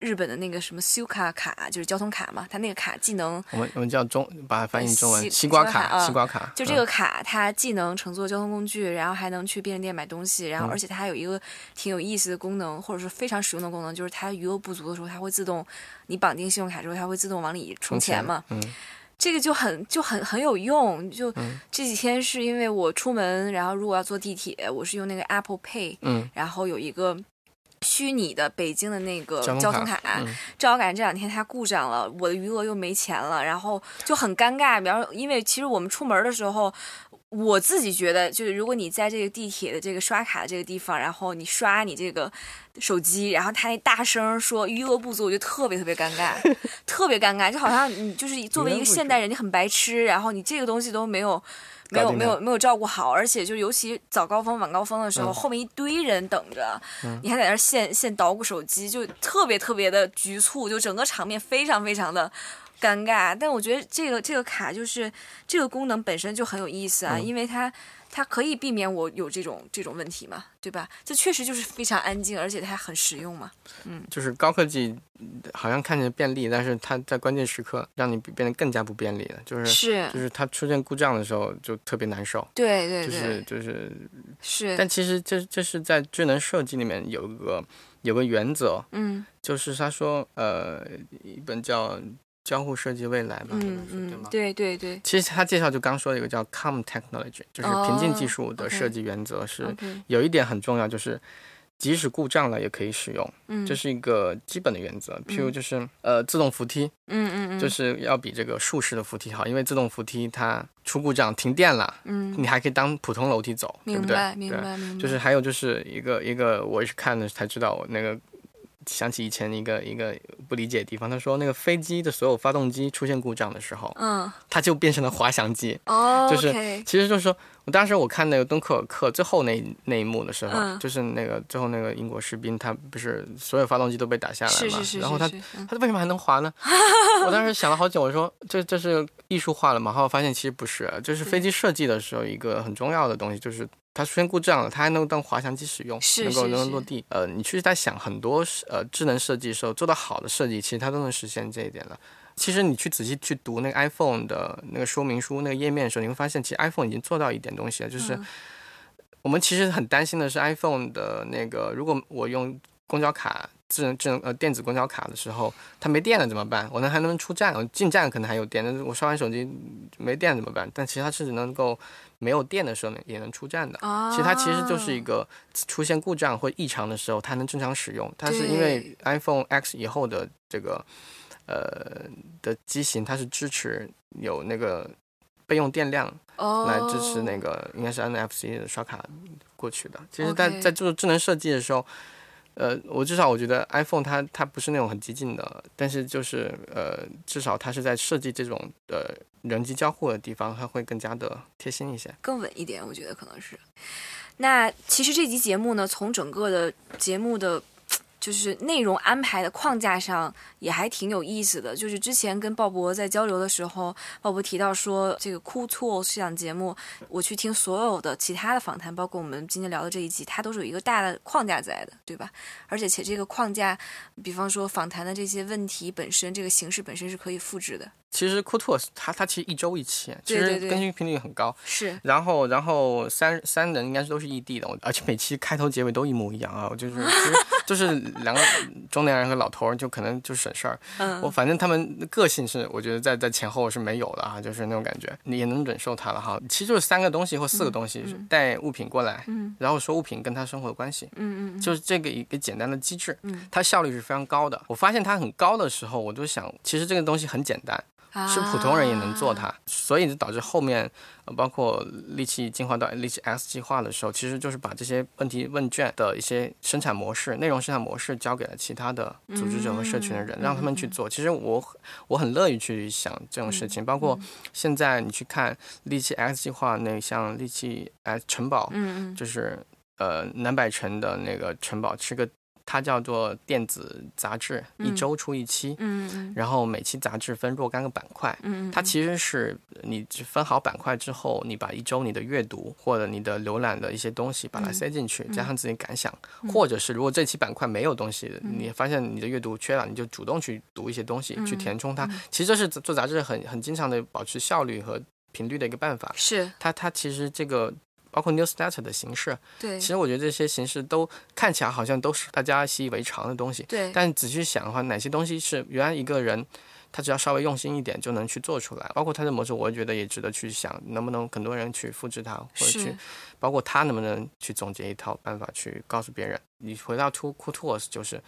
日本的那个什么 Suica 卡，就是交通卡嘛，它那个卡既能我们我们叫中，把它翻译成中文，西西瓜卡，西瓜卡啊西瓜卡。就这嗯个卡，它既能乘坐交通工具，然后还能去便利店买东西，然后嗯而且它还有一个挺有意思的功能，或者是非常实用的功能，就是它余额不足的时候，它会自动，你绑定信用卡之后，它会自动往里充钱嘛。嗯这个就很就很很有用。就嗯这几天是因为我出门，然后如果要坐地铁，我是用那个 Apple Pay，嗯，然后有一个。虚拟的北京的那个交通交通卡正好赶上这两天它故障了，我的余额又没钱了，然后就很尴尬。比方说，因为其实我们出门的时候，我自己觉得，就是如果你在这个地铁的这个刷卡的这个地方，然后你刷你这个手机，然后他那大声说余额不足，我就特别特别尴尬，特别尴尬，就好像你就是作为一个现代人，你很白痴，然后你这个东西都没有。没有没有没有照顾好，而且就尤其早高峰晚高峰的时候，嗯。后面一堆人等着，你还在那儿现现捣鼓手机，就特别特别的局促，就整个场面非常非常的尴尬。但我觉得这个这个卡就是这个功能本身就很有意思啊，嗯。因为它它可以避免我有这种这种问题嘛，对吧？这确实就是非常安静，而且它很实用嘛。嗯就是高科技好像看起来便利，但是它在关键时刻让你变得更加不便利了。就是是就是它出现故障的时候就特别难受。对对对，就是就是，是，但其实这这是在智能设计里面有一个有个原则，嗯就是他说呃一本叫《交互设计未来》吧，可嗯对吗嗯，？对对对其实他介绍就刚说的一个叫 COM technology，就是平静技术的设计原则是有一点很重要，就是即使故障了也可以使用，嗯，这是一个基本的原则。譬如就是呃自动扶梯，嗯嗯嗯，就是要比这个竖式的扶梯好，因为自动扶梯它出故障停电了，嗯，你还可以当普通楼梯走，对不对？明白明对白明白，就是还有就是一个一个，我也是看了才知道，我那个想起以前一个一个不理解的地方，他说那个飞机的所有发动机出现故障的时候，嗯，它就变成了滑翔机。哦，就是其实就是说我当时我看那个敦刻尔克最后那那一幕的时候，嗯就是那个最后那个英国士兵他不是所有发动机都被打下来嘛，是是是然后他他为什么还能滑呢？我当时想了好久，我说这这是艺术化了嘛？后来发现其实不是，就是飞机设计的时候一个很重要的东西，就是它出现故障了，它还能当滑翔机使用，是能够落地。呃，你去在想很多呃智能设计的时候，做到好的设计，其实它都能实现这一点了。其实你去仔细去读那个 iPhone 的那个说明书、那个页面的时候，你会发现，其实 iPhone 已经做到一点东西了，就是嗯我们其实很担心的是 iPhone 的那个，如果我用公交卡智能智能呃电子公交卡的时候，它没电了怎么办？我能还能出站？我进站可能还有电，但是我刷完手机没电怎么办？但其实它是能够没有电的时候呢也能出站的。啊，其实它其实就是一个出现故障或异常的时候，它能正常使用。它是因为 iPhone X 以后的这个呃的机型，它是支持有那个备用电量哦来支持那个应该是 NFC 的刷卡过去的。其实在在做智能设计的时候，呃，我至少我觉得 iPhone 它它不是那种很激进的，但是就是呃，至少它是在设计这种呃人机交互的地方，它会更加的贴心一些。更稳一点，我觉得可能是。那其实这集节目呢，从整个的节目的就是内容安排的框架上，也还挺有意思的。就是之前跟鲍勃在交流的时候，鲍勃提到说，这个 Cool Tools 这档节目，我去听所有的其他的访谈，包括我们今天聊的这一集，它都是有一个大的框架在的，对吧？而且且这个框架，比方说访谈的这些问题本身，这个形式本身是可以复制的。其实 Cool Tools 它它其实一周一期，其实更新频率很高。是，然后，然后三三人应该是都是异地的，我而且每期开头结尾都一模一样啊！我就是其实就是两个中年人和老头儿，就可能就省事儿。嗯我反正他们的个性是，我觉得在在前后是没有的啊，就是那种感觉，你也能忍受他了哈。其实就是三个东西或四个东西，带物品过来，嗯然后说物品跟他生活的关系，嗯嗯就是这个一个简单的机制，嗯它效率是非常高的。我发现它很高的时候，我就想，其实这个东西很简单，嗯，是普通人也能做啊它，所以就导致后面，呃包括利器进化到利器 X 计划的时候，其实就是把这些问题问卷的一些生产模式、内容生产模式交给了其他的组织者和社群的人，嗯让他们去做。其实我我很乐意去想这种事情，包括现在你去看利器 X 计划那像利器 X 城堡，就是呃南百城的那个城堡是个。它叫做电子杂志，一嗯。周出一期，嗯嗯然后每期杂志分若干个板块，嗯，它其实是你分好板块之后，你把一周你的阅读或者你的浏览的一些东西把它塞进去，加上自己感想，或者是如果这期板块没有东西，你发现你的阅读缺了，你就主动去读一些东西，去填充它。其实这是做杂志很很经常的保持效率和频率的一个办法。是。它它其实这个。包括 newsletter 的形式，对其实我觉得这些形式都看起来好像都是大家习以为常的东西，对，但仔细想的话，哪些东西是原来一个人他只要稍微用心一点就能去做出来，包括他的模式，我觉得也值得去想，能不能很多人去复制它，或者去，包括他能不能去总结一套办法去告诉别人。你回到 Two Cool Tools 就是。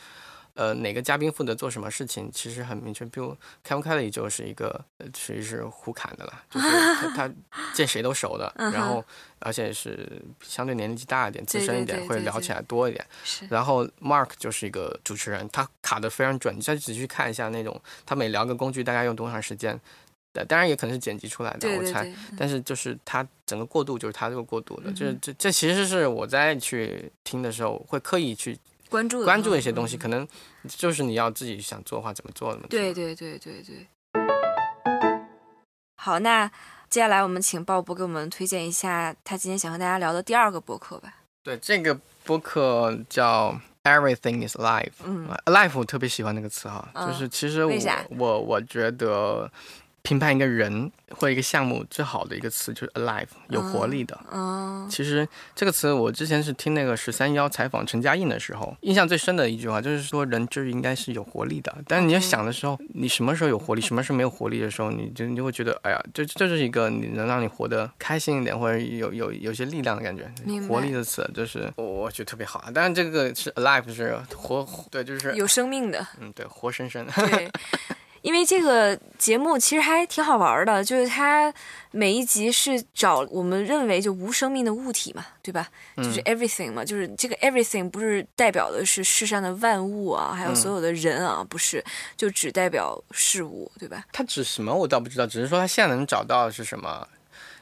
呃，哪个嘉宾负责做什么事情，其实很明确。比如 Kevin Kelly 就是一个呃属于是胡侃的啦，就是他 他见谁都熟的，嗯然后而且是相对年纪大一点、资深一点，会聊起来多一点。是然后 Mark 就是一个主持人，他卡的非常准。你再仔细看一下那种，他每聊个工具大概用多长时间，呃，当然也可能是剪辑出来的，我猜。但是就是他整个过渡就是他这个过渡的，嗯这这这其实是我在去听的时候会刻意去关注关注哈一些东西，嗯可能就是你要自己想做的话怎么做的问题。对对对对对。好，那接下来我们请鲍勃给我们推荐一下他今天想和大家聊的第二个博客吧。对，这个博客叫 Everything is Alive。嗯 alive 我特别喜欢那个词哈，嗯就是其实我我我觉得评判一个人或一个项目最好的一个词就是 alive，有活力的。嗯其实这个词我之前是听那个十三幺采访陈嘉映的时候，印象最深的一句话就是说人就是应该是有活力的。但是你要想的时候，你什么时候有活力，什么时候没有活力的时候，你就你就会觉得，哎呀，这这就是一个你能让你活得开心一点，或者有有有些力量的感觉活力的词就是我我觉得特别好啊。当然这个是 alive 是活，对，就是有生命的，嗯对，活生生。对。因为这个节目其实还挺好玩的，就是它每一集是找我们认为就无生命的物体嘛，对吧？就是 everything 嘛，就是这个 everything 不是代表的是世上的万物啊，还有所有的人啊，不是，就只代表事物，对吧？它指什么我倒不知道，只是说它现在能找到的是什么？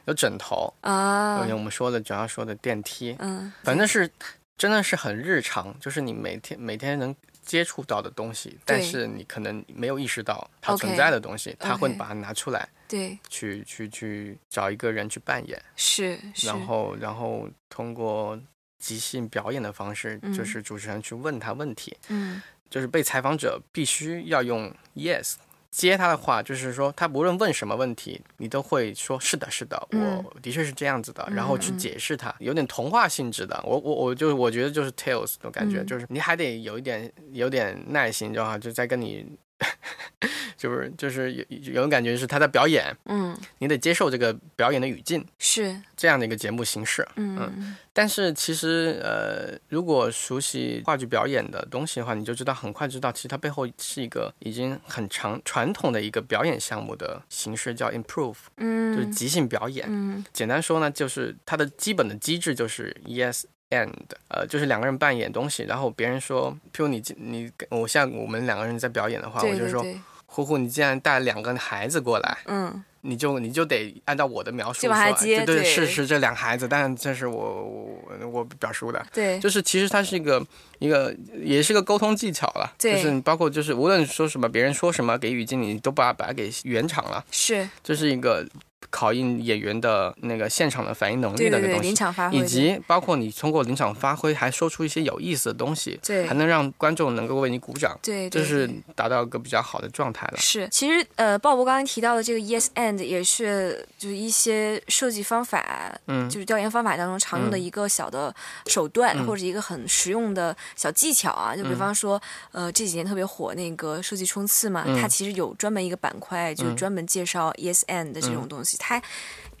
有枕头啊，我们说的主要说的电梯，嗯，反正是真的是很日常，就是你每天每天能。接触到的东西，但是你可能没有意识到它存在的东西，他会把它拿出来，对，去去去找一个人去扮演，是，然后然后通过即兴表演的方式，就是主持人去问他问题，嗯，就是被采访者必须要用 yes。接他的话，就是说他不论问什么问题，你都会说是的，是的，我的确是这样子的，然后去解释他，有点童话性质的。我我我就我觉得就是 tales 的感觉，就是你还得有一点有点耐心，就哈，就在跟你。就是就是有有种感觉是他在表演，嗯，你得接受这个表演的语境，是。这样的一个节目形式，嗯，但是其实呃，如果熟悉话剧表演的东西的话，你就知道很快知道，其实它背后是一个已经很长传统的一个表演项目的形式，叫 improve，嗯，就是即兴表演，嗯，简单说呢，就是它的基本的机制就是 yes。And 呃，就是两个人扮演东西，然后别人说，譬如你你我像我们两个人在表演的话，我就说，呼呼，你既然带两个孩子过来，嗯，你就你就得按照我的描述说，对对，是是这两个孩子，但这是我我我表述的，对，就是其实它是一个一个也是个沟通技巧了，就是包括就是无论说什么，别人说什么给语境，你都把把它给圆场了，是，这是一个。考验演员的那个现场的反应能力的那个东西，以及包括你通过临场发挥，还说出一些有意思的东西，对，还能让观众能够为你鼓掌，对，就是达到一个比较好的状态了。是，其实呃，鲍勃刚才提到的这个 yes and 也是就是一些设计方法，嗯，就是调研方法当中常用的一个小的手段，或者一个很实用的小技巧啊。就比方说，呃，这几年特别火那个设计冲刺嘛，它其实有专门一个板块，就是专门介绍 yes and 的这种东西。它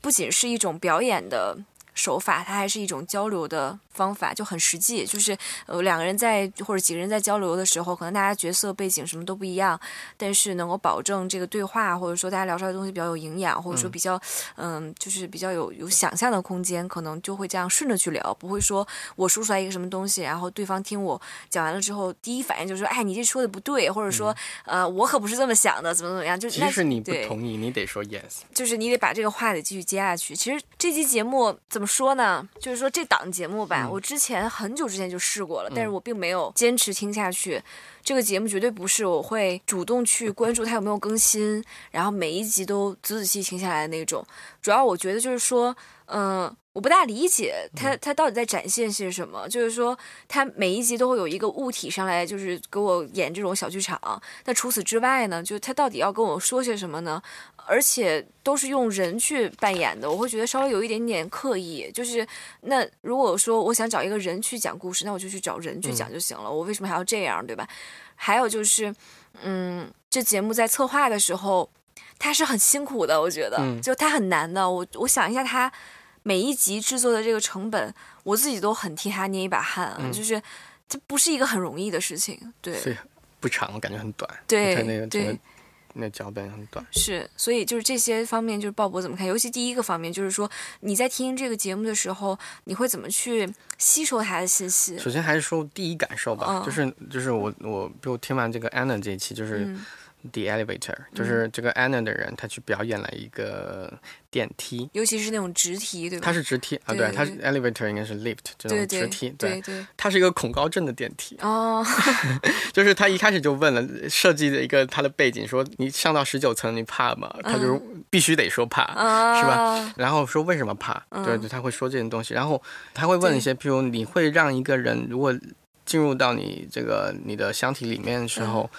不仅是一种表演的手法，它还是一种交流的。方法就很实际，就是呃两个人在或者几个人在交流的时候，可能大家角色背景什么都不一样，但是能够保证这个对话或者说大家聊出来的东西比较有营养，或者说比较嗯就是比较有有想象的空间，可能就会这样顺着去聊，不会说我说出来一个什么东西，然后对方听我讲完了之后，第一反应就是说哎你这说的不对，或者说呃我可不是这么想的，怎么怎么样，就即使你不同意，你得说 yes，就是你得把这个话得继续接下去。其实这期节目怎么说呢？就是说这档节目吧。我之前很久之前就试过了，但是我并没有坚持听下去。这个节目绝对不是我会主动去关注它有没有更新，然后每一集都仔仔细细听下来的那种。主要我觉得就是说，嗯，我不大理解它它到底在展现些什么。就是说，它每一集都会有一个物体上来，就是给我演这种小剧场。那除此之外呢，就它到底要跟我说些什么呢？而且都是用人去扮演的，我会觉得稍微有一点点刻意。就是那如果说我想找一个人去讲故事，那我就去找人去讲就行了。我为什么还要这样，对吧？还有就是，嗯，这节目在策划的时候，它是很辛苦的，我觉得，就它很难的。我我想一下，它每一集制作的这个成本，我自己都很替他捏一把汗啊。就是这不是一个很容易的事情，对。不长，我感觉很短。对，那个对。那脚本很短，是，所以就是这些方面，就是鲍勃怎么看？尤其第一个方面，就是说你在听这个节目的时候，你会怎么去吸收他的信息？首先还是说第一感受吧，就是就是我我比如听完这个 Anna 这一期，就是。The elevator 就是这个 Anna 的人，他去表演了一个电梯，尤其是那种直梯，对吧？它是直梯啊，对，它是 elevator 应该是 lift 这种直梯，对对。它是一个恐高症的电梯哦，就是他一开始就问了设计的一个他的背景，说你上到十九层你怕吗？他就必须得说怕，是吧？然后说为什么怕？对对，他会说这些东西，然后他会问一些，譬如你会让一个人如果进入到你这个你的箱体里面的时候。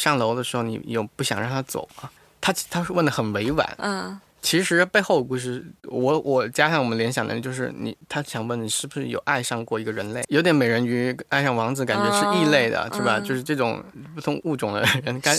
上楼的时候，你有不想让他走吗？他他是问的很委婉，嗯，其实背后的故事，我我加上我们联想的，就是你他想问你是不是有爱上过一个人类，有点美人鱼爱上王子，感觉是异类的，是吧？就是这种不同物种的人，干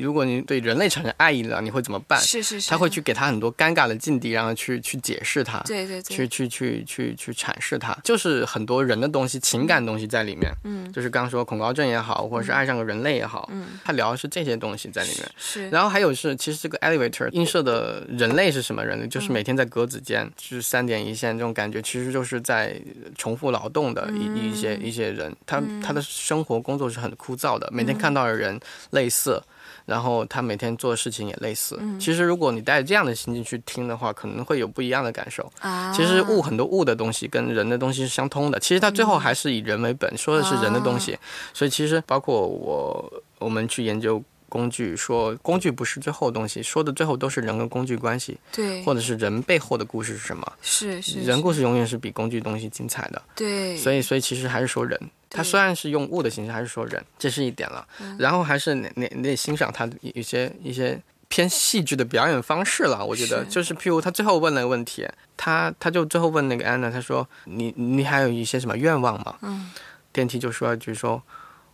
如果你对人类产生爱意了，你会怎么办？是是是，他会去给他很多尴尬的境地，然后去去解释他，对对对，去去去去去阐释他，就是很多人的东西、情感东西在里面。嗯，就是刚刚说恐高症也好，或者是爱上个人类也好，嗯，他聊的是这些东西在里面。是，然后还有是，其实这个 elevator 映射的人类是什么人呢？就是每天在格子间，就是三点一线这种感觉，其实就是在重复劳动的一一些一些人，他他的生活工作是很枯燥的，每天看到的人类似，然后他每天做的事情也类似。其实如果你带着这样的心情去听的话，可能会有不一样的感受。其实物很多物的东西跟人的东西是相通的，其实他最后还是以人为本，说的是人的东西。所以其实包括我我们去研究。工具说工具不是最后的东西，说的最后都是人跟工具关系，对，或者是人背后的故事是什么？是是，人故事永远是比工具东西精彩的，对。所以所以其实还是说人，他虽然是用物的形式，还是说人，这是一点了。然后还是你你你得欣赏他一些一些偏戏剧的表演方式了。我觉得就是譬如他最后问了个问题，他他就最后问那个安娜，他说你你还有一些什么愿望吗？嗯，电梯就说一句说。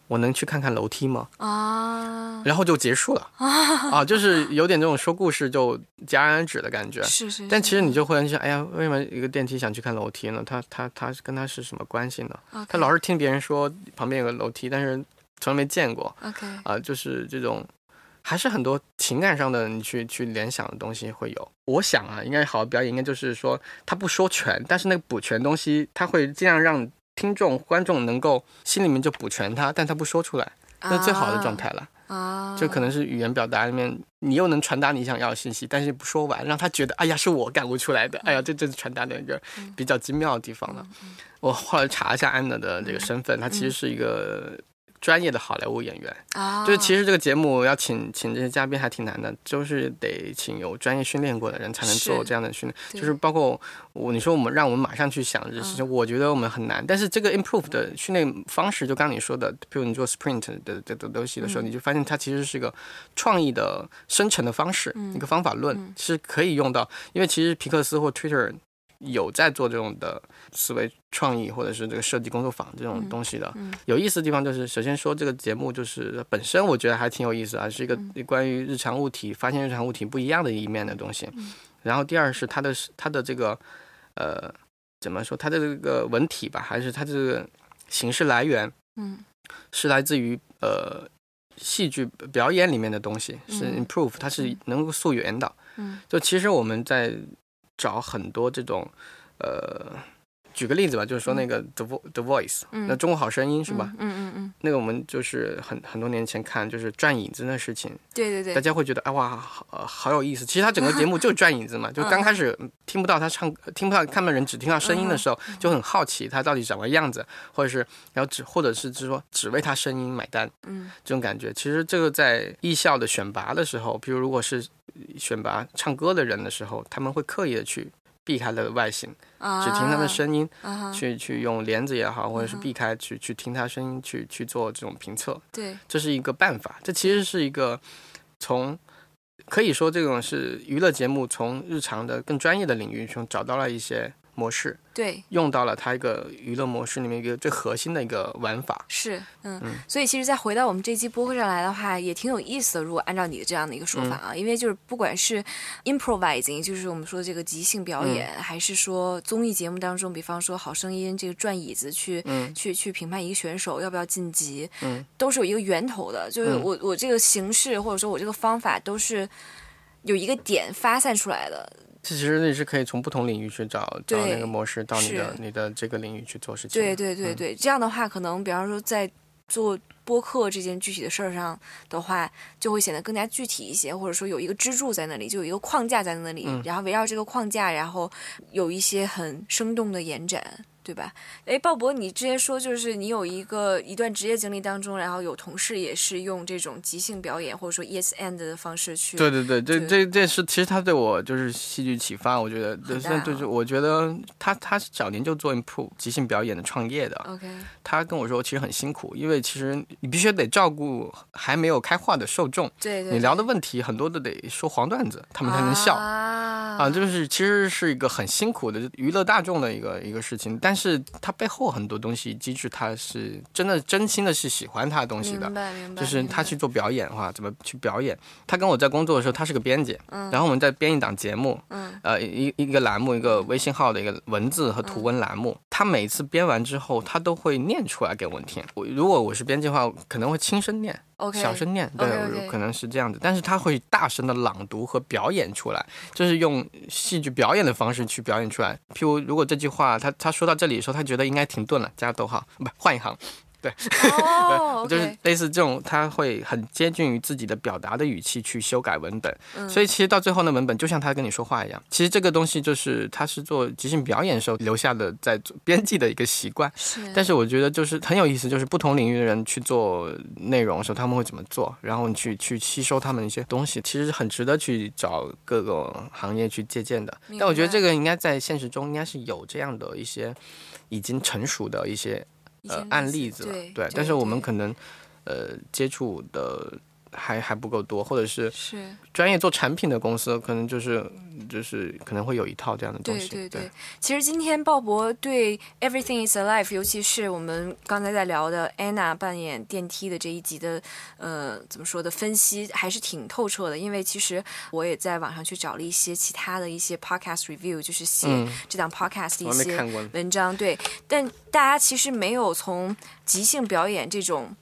我能去看看楼梯吗？啊，然后就结束了啊，就是有点这种说故事就戛然而止的感觉。是是。但其实你就会想，哎呀，为什么一个电梯想去看楼梯呢？他他他跟他是什么关系呢？他老是听别人说旁边有个楼梯，但是从来没见过。OK。啊，就是这种，还是很多情感上的你去去联想的东西会有。我想啊，应该好的表演应该就是说他不说全，但是那个补全东西他会尽量让。听众、观众能够心里面就补全他，但他不说出来，那最好的状态了。啊，就可能是语言表达里面，你又能传达你想要的信息，但是不说完，让他觉得，哎呀，是我感悟出来的。哎呀，这这是传达的一个比较精妙的地方了。我后来查一下安娜的这个身份，她其实是一个。专业的好莱坞演员啊，就是其实这个节目要请请这些嘉宾还挺难的，就是得请有专业训练过的人才能做这样的训练。就是包括我，你说我们让我们马上去想这事情，我觉得我们很难。但是这个 improve 的训练方式，就刚你说的，比如你做 sprint 的的的东西的时候，你就发现它其实是一个创意的生成的方式，一个方法论是可以用到。因为其实皮克斯或 Twitter。有在做这种的思维创意，或者是这个设计工作坊这种东西的。有意思的地方就是，首先说这个节目就是本身我觉得还挺有意思啊，是一个关于日常物体发现日常物体不一样的一面的东西。然后第二是它的它的这个呃怎么说它的这个文体吧，还是它这个形式来源，嗯，是来自于呃戏剧表演里面的东西，是 improve，它是能够溯源的。嗯，就其实我们在。找很多这种，呃。举个例子吧，就是说那个 The The Voice，那中国好声音是吧？嗯嗯嗯。那个我们就是很很多年前看，就是转椅子那事情。对对对。大家会觉得，哎哇，好好有意思。其实他整个节目就是转椅子嘛，就刚开始听不到他唱，听不到看的人，只听到声音的时候，就很好奇他到底长个样子，或者是然后只或者是就是说只为他声音买单。嗯。这种感觉，其实这个在艺校的选拔的时候，比如如果是选拔唱歌的人的时候，他们会刻意的去。避开了外形，只听他的声音，去去用帘子也好，或者是避开去去听他声音，去去做这种评测。对，这是一个办法。这其实是一个从可以说这种是娱乐节目从日常的更专业的领域中找到了一些。模式对，用到了它一个娱乐模式里面一个最核心的一个玩法是，嗯，所以其实再回到我们这期播客上来的话，也挺有意思的。如果按照你的这样的一个说法啊，因为就是不管是 improvising，就是我们说的这个即兴表演，还是说综艺节目当中，比方说《好声音》这个转椅子去去去评判一个选手要不要晋级，嗯，都是有一个源头的。就是我我这个形式或者说我这个方法都是有一个点发散出来的。其实你是可以从不同领域去找找那个模式，到你的你的这个领域去做事情。对对对对，这样的话，可能比方说在做播客这件具体的事儿上的话，就会显得更加具体一些，或者说有一个支柱在那里，就有一个框架在那里，然后围绕这个框架，然后有一些很生动的延展。对吧？哎，鲍勃，你之前说就是你有一个一段职业经历当中，然后有同事也是用这种即兴表演或者说 yes and 的方式去。对对对，这这这是其实他对我就是戏剧启发，我觉得就是就是我觉得他他早年就做 improve 即兴表演的创业的。OK。他跟我说其实很辛苦，因为其实你必须得照顾还没有开化的受众。对对。你聊的问题很多都得说黄段子，他们才能笑。啊。啊，就是其实是一个很辛苦的娱乐大众的一个一个事情，但是他背后。很多东西机制，他是真的真心的是喜欢他的东西的。就是他去做表演的话，怎么去表演？他跟我在工作的时候，他是个编辑，嗯，然后我们在编一档节目，嗯，呃，一一个栏目，一个微信号的一个文字和图文栏目。他每次编完之后，他都会念出来给我们听。我如果我是编辑的话，可能会轻声念。小声念，对，可能是这样子，但是他会大声的朗读和表演出来，就是用戏剧表演的方式去表演出来。譬如，如果这句话他他说到这里的时候，他觉得应该停顿了，加个逗号，不换一行。对，就是类似这种，他会很接近于自己的表达的语气去修改文本，所以其实到最后的文本就像他跟你说话一样。其实这个东西就是他是做即兴表演时候留下的在编辑的一个习惯。是，但是我觉得就是很有意思，就是不同领域的人去做内容的时候，他们会怎么做，然后你去去吸收他们一些东西，其实很值得去找各个行业去借鉴的。但我觉得这个应该在现实中应该是有这样的一些已经成熟的一些。呃，案例子了，对，但是我们可能，呃，接触的还还不够多，或者是是专业做产品的公司，可能就是就是可能会有一套这样的东西。对对对，其实今天鲍勃对《Everything Is Alive》，尤其是我们刚才在聊的 Anna 扮演电梯的这一集的，呃，怎么说的分析还是挺透彻的。因为其实我也在网上去找了一些其他的一些 Podcast Review，就是写这档 Podcast 的一些文章，对，但。大家其实没有从即兴表演这种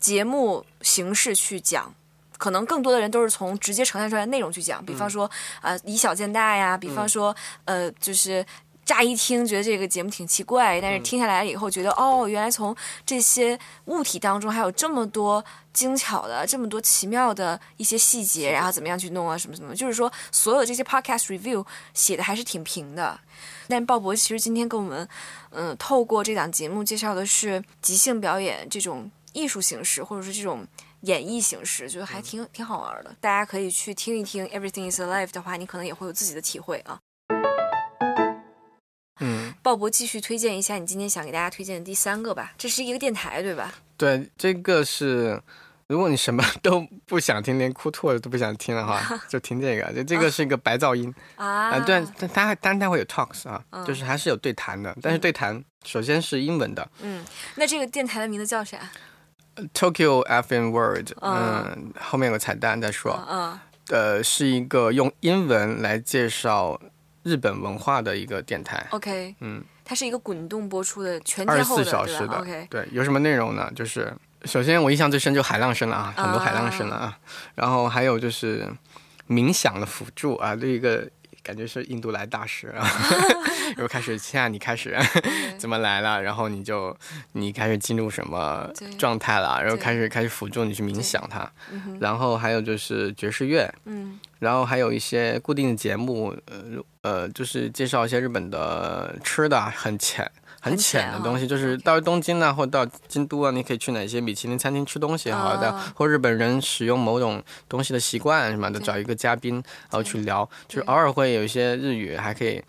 节目形式去讲，可能更多的人都是从直接呈现出来的内容去讲。比方说，呃，以小见大呀；比方说，呃，就是乍一听觉得这个节目挺奇怪，但是听下来以后觉得，哦，原来从这些物体当中还有这么多精巧的、这么多奇妙的一些细节，然后怎么样去弄啊，什么什么。就是说，所有这些 podcast review 写的还是挺平的。但鲍勃其实今天跟我们，嗯，透过这档节目介绍的是即兴表演这种艺术形式，或者是这种演绎形式，觉得还挺挺好玩的。大家可以去听一听《Everything Is Alive》的话，你可能也会有自己的体会啊。嗯，鲍勃继续推荐一下你今天想给大家推荐的第三个吧。这是一个电台，对吧？对，这个是。如果你什么都不想听，连哭吐都不想听的话，就听这个。这 这个是一个白噪音啊，对，但它但它会有 talks 啊，就是还是有对谈的。但是对谈首先是英文的。嗯，那这个电台的名字叫啥？Tokyo FM World。嗯，后面有个彩蛋再说。嗯，呃，是一个用英文来介绍日本文化的一个电台。OK，嗯，它是一个滚动播出的全二十四小时的。OK，对，有什么内容呢？就是。首先，我印象最深就海浪声了啊，很多海浪声了啊。然后还有就是冥想的辅助啊，这一个感觉是印度来大使啊。又开始，现在你开始 怎么来了？然后你就你开始进入什么状态了？然后开始开始辅助你去冥想它。然后还有就是爵士乐，嗯，然后还有一些固定的节目，呃呃，就是介绍一些日本的吃的，很浅。很浅的东西，就是到东京啊，或者到京都啊，你可以去哪些米其林餐厅吃东西好的，或日本人使用某种东西的习惯什么的，找一个嘉宾然后去聊，就是偶尔会有一些日语，还可以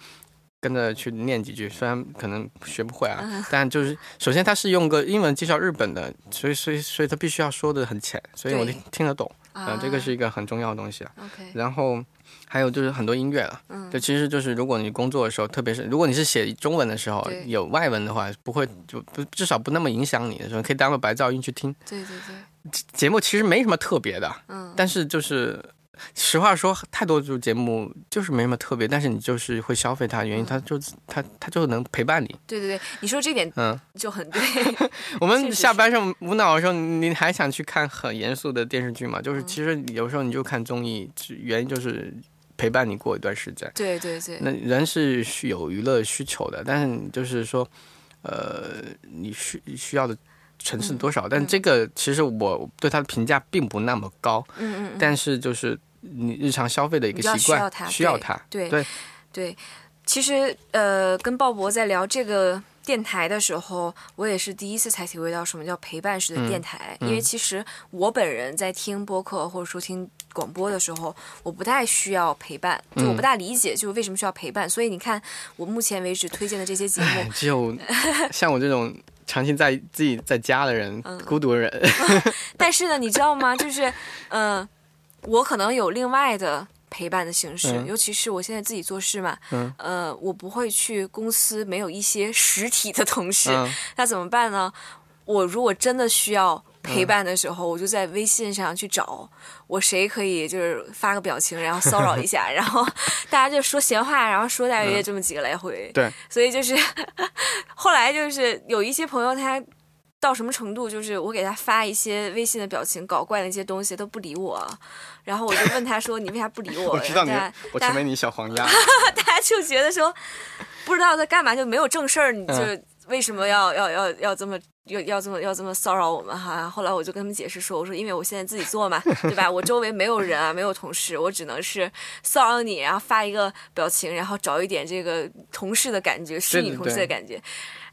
跟着去念几句，虽然可能学不会啊，但就是首先他是用个英文介绍日本的，所以所以所以他必须要说的很浅，所以我听听得懂啊，这个是一个很重要的东西啊。然后。还有就是很多音乐了，嗯，就其实就是如果你工作的时候，特别是如果你是写中文的时候，有外文的话，不会就不至少不那么影响你的时候，可以当个白噪音去听。对对对，节目其实没什么特别的，嗯，但是就是实话说，太多种节目就是没什么特别，但是你就是会消费它，原因它就它它就能陪伴你。对对对，你说这点嗯就很对。我们 下班上无脑的时候，你还想去看很严肃的电视剧吗？就是其实有时候你就看综艺，原因就是。陪伴你过一段时间，对对对。那人是需有娱乐需求的，但是就是说，呃，你需需要的层次多少？但这个其实我对他的评价并不那么高。嗯嗯。但是就是你日常消费的一个习惯，需要它，对对对。其实呃，跟鲍勃在聊这个。电台的时候，我也是第一次才体会到什么叫陪伴式的电台。因为其实我本人在听播客或者说听广播的时候，我不太需要陪伴，就我不大理解，就是为什么需要陪伴。所以你看，我目前为止推荐的这些节目，只有 像我这种长期在自己在家的人，孤独的人。但是呢，你知道吗？就是嗯，我可能有另外的。陪伴的形式，尤其是我现在自己做事嘛，呃，我不会去公司没有一些实体的同事，那怎么办呢？我如果真的需要陪伴的时候，我就在微信上去找我谁可以就是发个表情，然后骚扰一下，然后大家就说闲话，然后说大约这么几个来回。对，所以就是 后来就是有一些朋友他。到什么程度？就是我给他发一些微信的表情，搞怪的一些东西都不理我，然后我就问他说：“你为啥不理我？” 我知道你，我成为你小黄鸭。大家就觉得说，不知道在干嘛，就没有正事儿，你就为什么要要要要这么要要这么要这么骚扰我们哈？后来我就跟他们解释说：“我说因为我现在自己做嘛，对吧？我周围没有人啊，没有同事，我只能是骚扰你，然后发一个表情，然后找一点这个同事的感觉，虚拟同事的感觉。”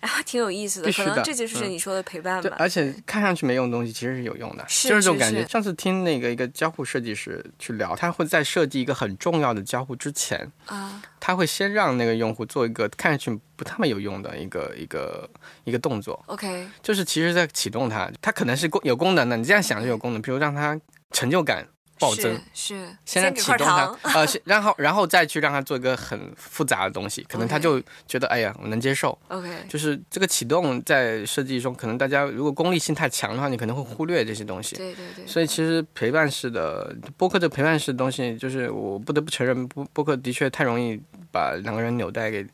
然 后挺有意思的，可能这就是你说的陪伴吧。而且看上去没用的东西，其实是有用的，就是这种感觉。上次听那个一个交互设计师去聊，他会在设计一个很重要的交互之前，啊，他会先让那个用户做一个看上去不那么有用的一个一个一个动作。OK，就是其实在启动它，它可能是功有功能的，你这样想就有功能，比如让它成就感。暴增是，先启动它，呃，然后然后再去让它做一个很复杂的东西，可能他就觉得哎呀，我能接受。OK，就是这个启动在设计中，可能大家如果功利性太强的话，你可能会忽略这些东西。对对对。所以其实陪伴式的播客，这陪伴式的东西，就是我不得不承认，播播客的确太容易把两个人纽带给。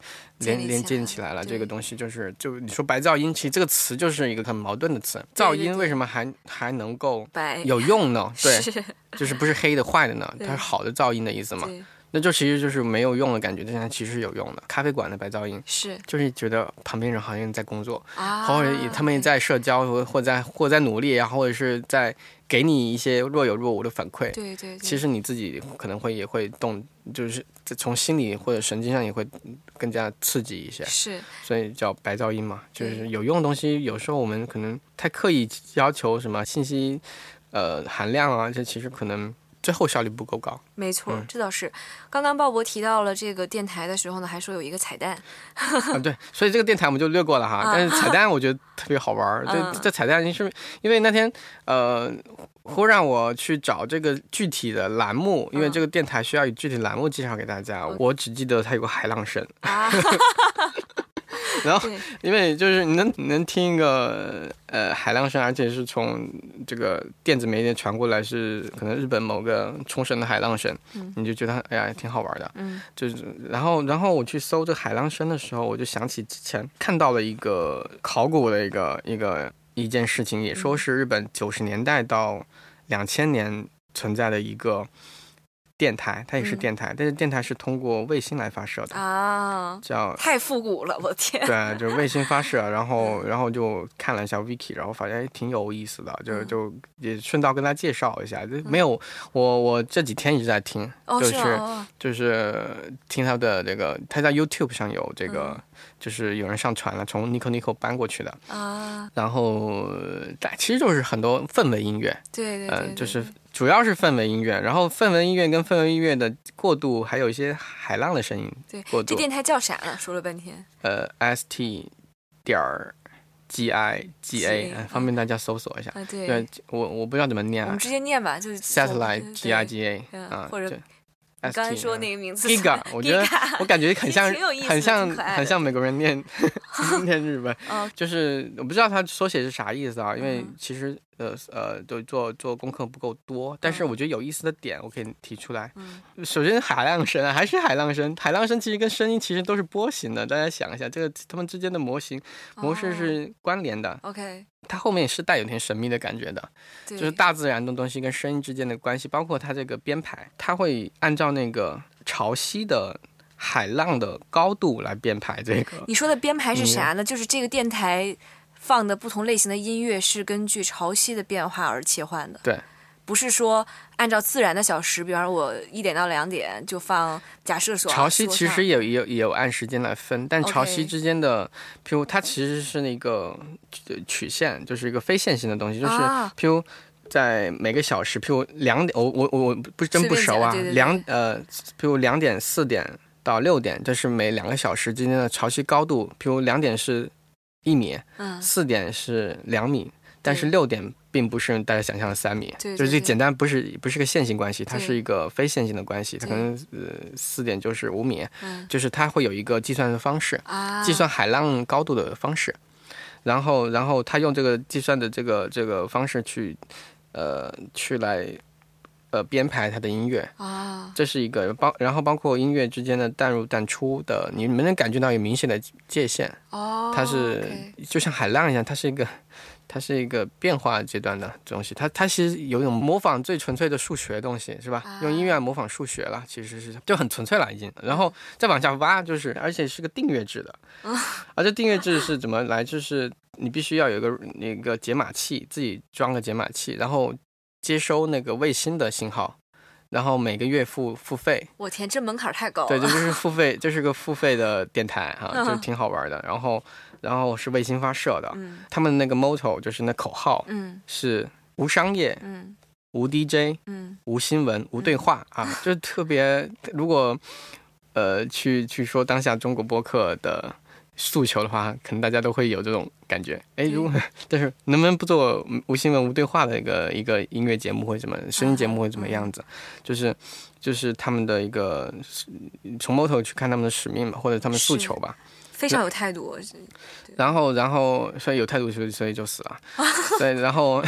连连接起来了，这个东西就是就你说白噪音，其实这个词就是一个很矛盾的词。噪音为什么还还能够有用呢？对，就是不是黑的坏的呢？它是好的噪音的意思嘛？那就其实就是没有用的感觉，但它其实是有用的。咖啡馆的白噪音是，就是觉得旁边人好像在工作，啊或者他们在社交，或或在或在努力，然后或者是在给你一些若有若无的反馈。对对。其实你自己可能会也会动，就是从心理或者神经上也会更加刺激一些。是。所以叫白噪音嘛，就是有用的东西，有时候我们可能太刻意要求什么信息，呃，含量啊，这其实可能。最后效率不够高，没错，这倒是。刚刚鲍勃提到了这个电台的时候呢，还说有一个彩蛋。啊，对，所以这个电台我们就略过了哈。但是彩蛋我觉得特别好玩儿。这这彩蛋，是因为那天呃，忽让我去找这个具体的栏目，因为这个电台需要以具体栏目介绍给大家。我只记得它有个海浪声。然后，因为就是你能能听一个呃海浪声，而且是从这个电子媒介传过来，是可能日本某个冲绳的海浪声，你就觉得哎呀挺好玩的。嗯，就是然后然后我去搜这海浪声的时候，我就想起之前看到了一个考古的一个一个一件事情，也说是日本九十年代到两千年存在的一个。电台，它也是电台，但是电台是通过卫星来发射的啊，叫太复古了，我天！对，就是卫星发射，然后然后就看了一下 Viki，然后发现挺有意思的，就就也顺道跟他介绍一下。没有，我我这几天一直在听，就是就是听他的这个，他在 YouTube 上有这个，就是有人上传了，从 Nico Nico 搬过去的。啊，然后其实就是很多氛围音乐，对对对，就是。主要是氛围音乐，然后氛围音乐跟氛围音乐的过渡，还有一些海浪的声音。对，这电台叫啥了？说了半天。呃，S T 点儿 G I G A，方便大家搜索一下。啊，对。我我不知道怎么念。我们直接念吧，就是 Satellite G I G A 啊，或者。刚才说那个名字，Giga，我觉得我感觉很像，很像，很像美国人念 念日本，就是我不知道它缩写是啥意思啊，因为其实呃呃，都做做功课不够多，但是我觉得有意思的点我可以提出来。首先海浪声还是海浪声，海浪声其实跟声音其实都是波形的，大家想一下，这个它们之间的模型模式是关联的。OK。它后面也是带有点神秘的感觉的，就是大自然的东西跟声音之间的关系，包括它这个编排，它会按照那个潮汐的海浪的高度来编排这个。你说的编排是啥呢？就是这个电台放的不同类型的音乐是根据潮汐的变化而切换的。对，不是说按照自然的小时，比方说我一点到两点就放，假设说潮汐其实也也也有按时间来分，但潮汐之间的，譬如它其实是那个呃曲线，就是一个非线性的东西，就是啊。譬如在每个小时，譬如两点，我我我我不是真不熟啊两呃，譬如两点四点到六点，这是每两个小时之间的潮汐高度，譬如两点是一米，嗯。四点是两米，但是六点并不是大家想象的三米，对对对就是这简单不是不是个线性关系，它是一个非线性的关系，它可能呃四点就是五米，嗯就是它会有一个计算的方式，啊，计算海浪高度的方式，然后然后他用这个计算的这个这个方式去呃去来呃编排他的音乐，啊，这是一个包，然后包括音乐之间的淡入淡出的，你们能感觉到有明显的界限，哦，它是就像海浪一样，它是一个。它是一个变化阶段的东西，它它其实有一种模仿最纯粹的数学东西，是吧？啊用音乐来模仿数学了，其实是就很纯粹了已经。然后再往下挖，就是而且是个订阅制的，而这订阅制是怎么来？就是你必须要有一个那个解码器，自己装个解码器，然后接收那个卫星的信号，然后每个月付付费。我天，这门槛太高了。对，这就是付费，这是个付费的电台哈、嗯 就挺好玩的。然后，然后是卫星发射的，嗯他们那个 motto 就是那口号嗯是无商业、嗯无 DJ、嗯无新闻、无对话啊，就特别 如果呃去去说当下中国播客的诉求的话，可能大家都会有这种感觉。哎，如果 但是能不能不做无新闻无对话的一个一个音乐节目或者怎么声音节目会怎么样子？就是就是他们的一个从 motto 去看他们的使命吧，或者他们诉求吧。非常有态度。然后，然后，所以有态度，所以所以就死了。对，然后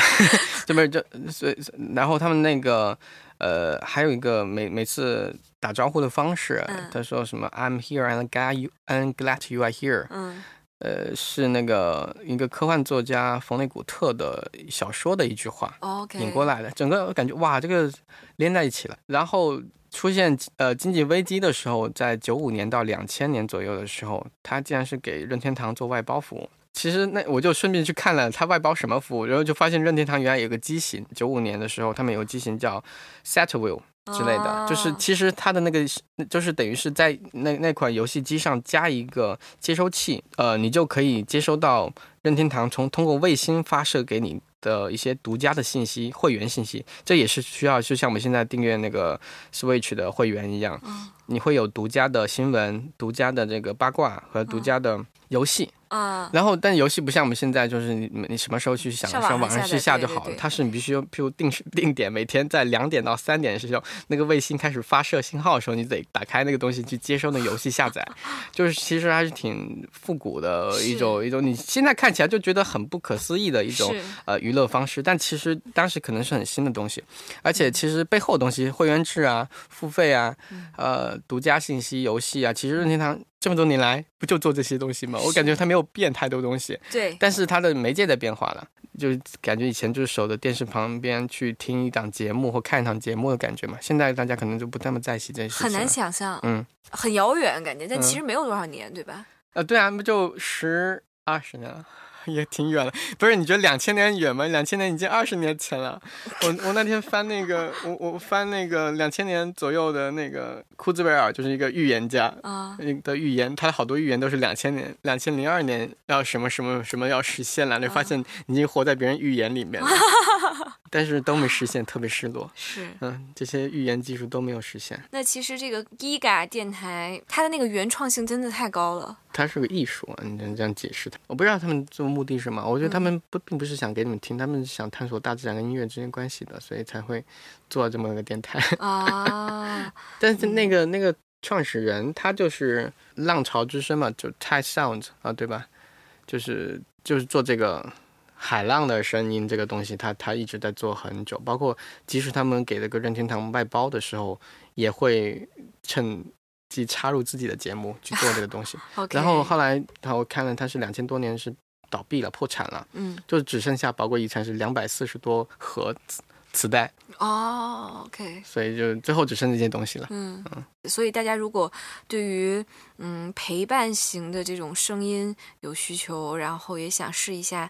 这边 就所以，然后他们那个呃，还有一个每每次打招呼的方式，嗯他说什么 "I'm here and glad you and glad you are here"，嗯呃，是那个一个科幻作家冯内古特的小说的一句话。，OK，引过来的，整个感觉哇，这个连在一起了。然后出现呃经济危机的时候，在九五年到两千年左右的时候，他竟然是给任天堂做外包服务。其实那我就顺便去看了他外包什么服务，然后就发现任天堂原来有个机型，九五年的时候他们有个机型叫 Setwheel 之类的，哦就是其实它的那个就是等于是在那那款游戏机上加一个接收器，呃，你就可以接收到任天堂从通过卫星发射给你的一些独家的信息、会员信息，这也是需要就像我们现在订阅那个 Switch 的会员一样，你会有独家的新闻、独家的这个八卦和独家的游戏。啊，然后，但游戏不像我们现在，就是你你什么时候去想上网上网上去下就好了。它是你必须譬如定时定点，每天在两点到三点的时候，那个卫星开始发射信号的时候，你得打开那个东西去接收那个游戏下载。就是其实还是挺复古的一种一种，你现在看起来就觉得很不可思议的一种呃娱乐方式，但其实当时可能是很新的东西，而且其实背后的东西，会员制啊、付费啊、呃独家信息、游戏啊，其实任天堂这么多年来不就做这些东西吗？我感觉它没有变太多东西，对，但是它的媒介在变化了，就感觉以前就是守着电视旁边去听一档节目或看一档节目的感觉嘛，现在大家可能就不那么在意这些事情。很难想象，嗯，很遥远感觉，但嗯。其实没有多少年，对吧？呃，对啊，不就十二十年了，也挺远了。不是，你觉得两千年远吗？两千年已经二十年前了。我我那天翻那个，我我翻那个两千年左右的那个库兹韦尔，就是一个预言家。啊，的预言，他的好多预言都是两千年、两千零二年要什么什么什么要实现了，就发现你已经活在别人预言里面了，但是都没实现，特别失落。是。嗯，这些预言技术都没有实现，那其实这个 Giga 电台，它的那个原创性真的太高了。它是个艺术啊，你这样解释它，我不知道他们这个目的是什么。我觉得他们不并不是想给你们听，他们是想探索大自然跟音乐之间关系的，所以才会做这么一个电台。啊，但是那个那个创始人他就是浪潮之声嘛，就 Tide Sound 啊，对吧？就是就是做这个海浪的声音这个东西，他他一直在做很久，包括即使他们给了个任天堂外包的时候，也会趁机插入自己的节目去做这个东西。然后后来我看了，他是两千多年是倒闭了，破产了，嗯，就只剩下宝贵遗产是两百四十多盒磁磁带，哦，OK，所以就最后只剩这些东西了。嗯。嗯，所以大家如果对于嗯陪伴型的这种声音有需求，然后也想试一下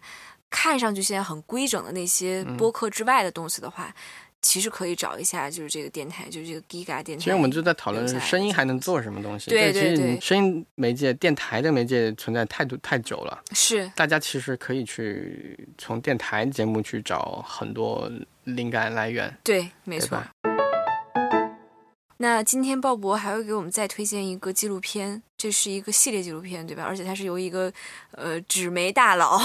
看上去现在很规整的那些嗯播客之外的东西的话，其实可以找一下，就是这个电台，就是这个 Giga 电台。其实我们就在讨论声音还能做什么东西。对对对，声音媒介、电台的媒介存在太多太久了。是，大家其实可以去从电台节目去找很多灵感来源。对，没错。那今天鲍勃还会给我们再推荐一个纪录片，这是一个系列纪录片，对吧？而且它是由一个呃纸媒大佬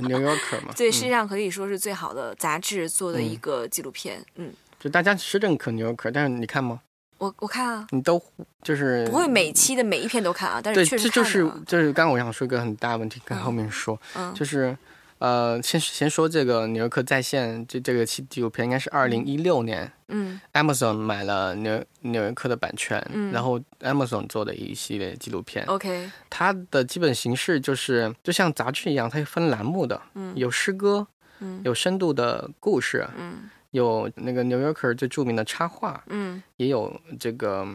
，New Yorker 嘛，对，世界上可以说是最好的杂志做的一个纪录片。嗯，就大家是认可 New Yorker，但是你看吗？我我看啊，你都就是不会每期的每一篇都看啊，但是确实这就是就是刚刚我想说一个很大的问题，跟后面说，就是。呃，先先说这个纽约客在线这这个纪纪录片，应该是二零一六年，嗯，Amazon 买了纽纽约客的版权，嗯，然后 Amazon 做的一系列纪录片，OK，它的基本形式就是就像杂志一样，它分栏目的，嗯，有诗歌，嗯，有深度的故事，嗯，有那个纽约客最著名的插画，嗯，也有这个。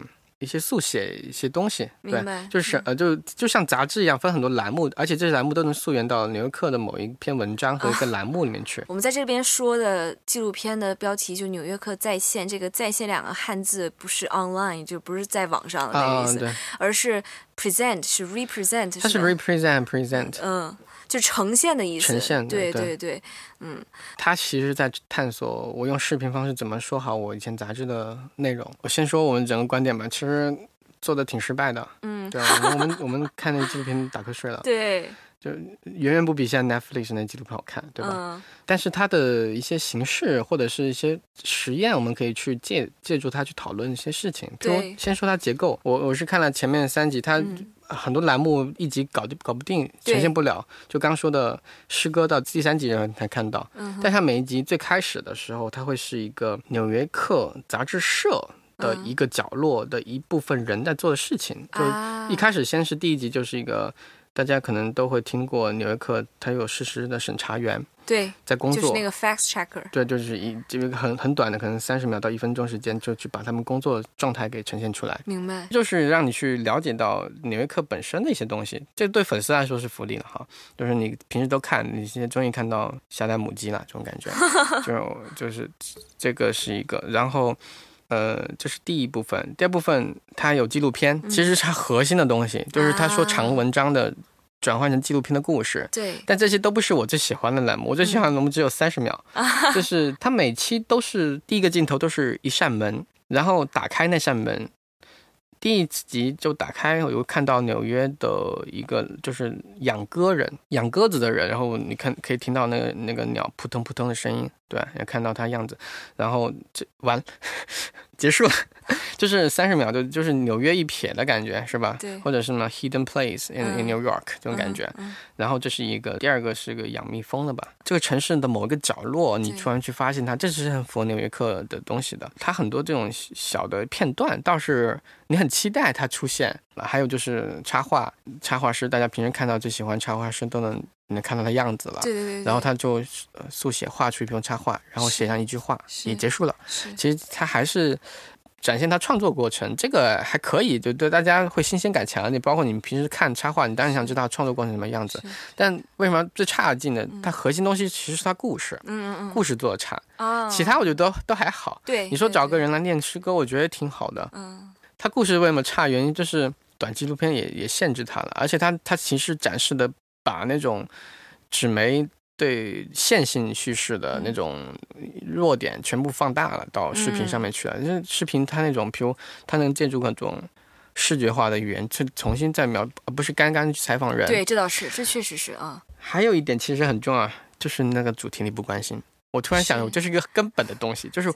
一些速写一些东西，对，就是呃，就就像杂志一样，分很多栏目，而且这些栏目都能溯源到《纽约客》的某一篇文章和一个栏目里面去。我们在这边说的纪录片的标题就《纽约客在线》，这个“在线”两个汉字不是 online，就不是在网上的那个意思，而是 present，是 represent，它是 represent present，嗯。就呈现的意思，呈现对对对，嗯，他其实在探索我用视频方式怎么说好我以前杂志的内容。我先说我们整个观点吧，其实做的挺失败的，嗯，对，我们我们我们看那纪录片打瞌睡了，对。就远远不比现在 Netflix 那纪录片好看，对吧？但是它的一些形式或者是一些实验，我们可以去借借助它去讨论一些事情。比如先说它结构，我我是看了前面三集，它很多栏目一集搞就搞不定，呈现不了。就刚说的诗歌到第三集才看到，但它每一集最开始的时候，它会是一个《纽约客》杂志社的一个角落的一部分人在做的事情。就一开始先是第一集就是一个。大家可能都会听过《纽约客》，他有实时的审查员，对，在工作，就是那个 fact checker，对，就是一这个很很短的，可能三十秒到一分钟时间，就去把他们工作状态给呈现出来。明白，就是让你去了解到《纽约客》本身的一些东西，这对粉丝来说是福利了哈。就是你平时都看，你现在终于看到下蛋母鸡了，这种感觉，就就是这个是一个，然后。呃，这是第一部分。第二部分，它有纪录片，其实它核心的东西就是他说长文章的转换成纪录片的故事。对，但这些都不是我最喜欢的栏目。我最喜欢的栏目只有三十秒，就是它每期都是第一个镜头都是一扇门，然后打开那扇门。第一集就打开，我就看到纽约的一个就是养鸽人、养鸽子的人，然后你看可以听到那个那个鸟扑通扑通的声音，对，也看到它样子，然后就完。结束了，就是三十秒，就就是纽约一瞥的感觉，是吧？对。或者是什么 hidden place in in New York 这种感觉。嗯。然后这是一个，第二个是个养蜜蜂的吧？这个城市的某一个角落，你突然去发现它，这是很符合纽约客的东西的。它很多这种小的片段，倒是你很期待它出现。还有就是插画，插画师，大家平时看到最喜欢插画师都能。能看到他样子了，对对对，然后他就速写画出一篇插画，然后写上一句话，也结束了。其实他还是展现他创作过程，这个还可以，就对大家会新鲜感强。你包括你们平时看插画，你当然想知道创作过程什么样子。但为什么最差劲的？它核心东西其实是它故事，嗯嗯嗯，故事做的差啊。其他我觉得都都还好。对，你说找个人来念诗歌，我觉得挺好的。嗯，他故事为什么差？原因就是短纪录片也也限制他了，而且他他其实展示的把那种。纸媒对线性叙事的那种弱点全部放大了，到视频上面去了。因为视频它那种，比如它能借助各种视觉化的语言去重新再描，而不是刚刚去采访人。对，这倒是，这确实是啊。还有一点其实很重要，就是那个主题你不关心。我突然想，这是一个根本的东西，就是。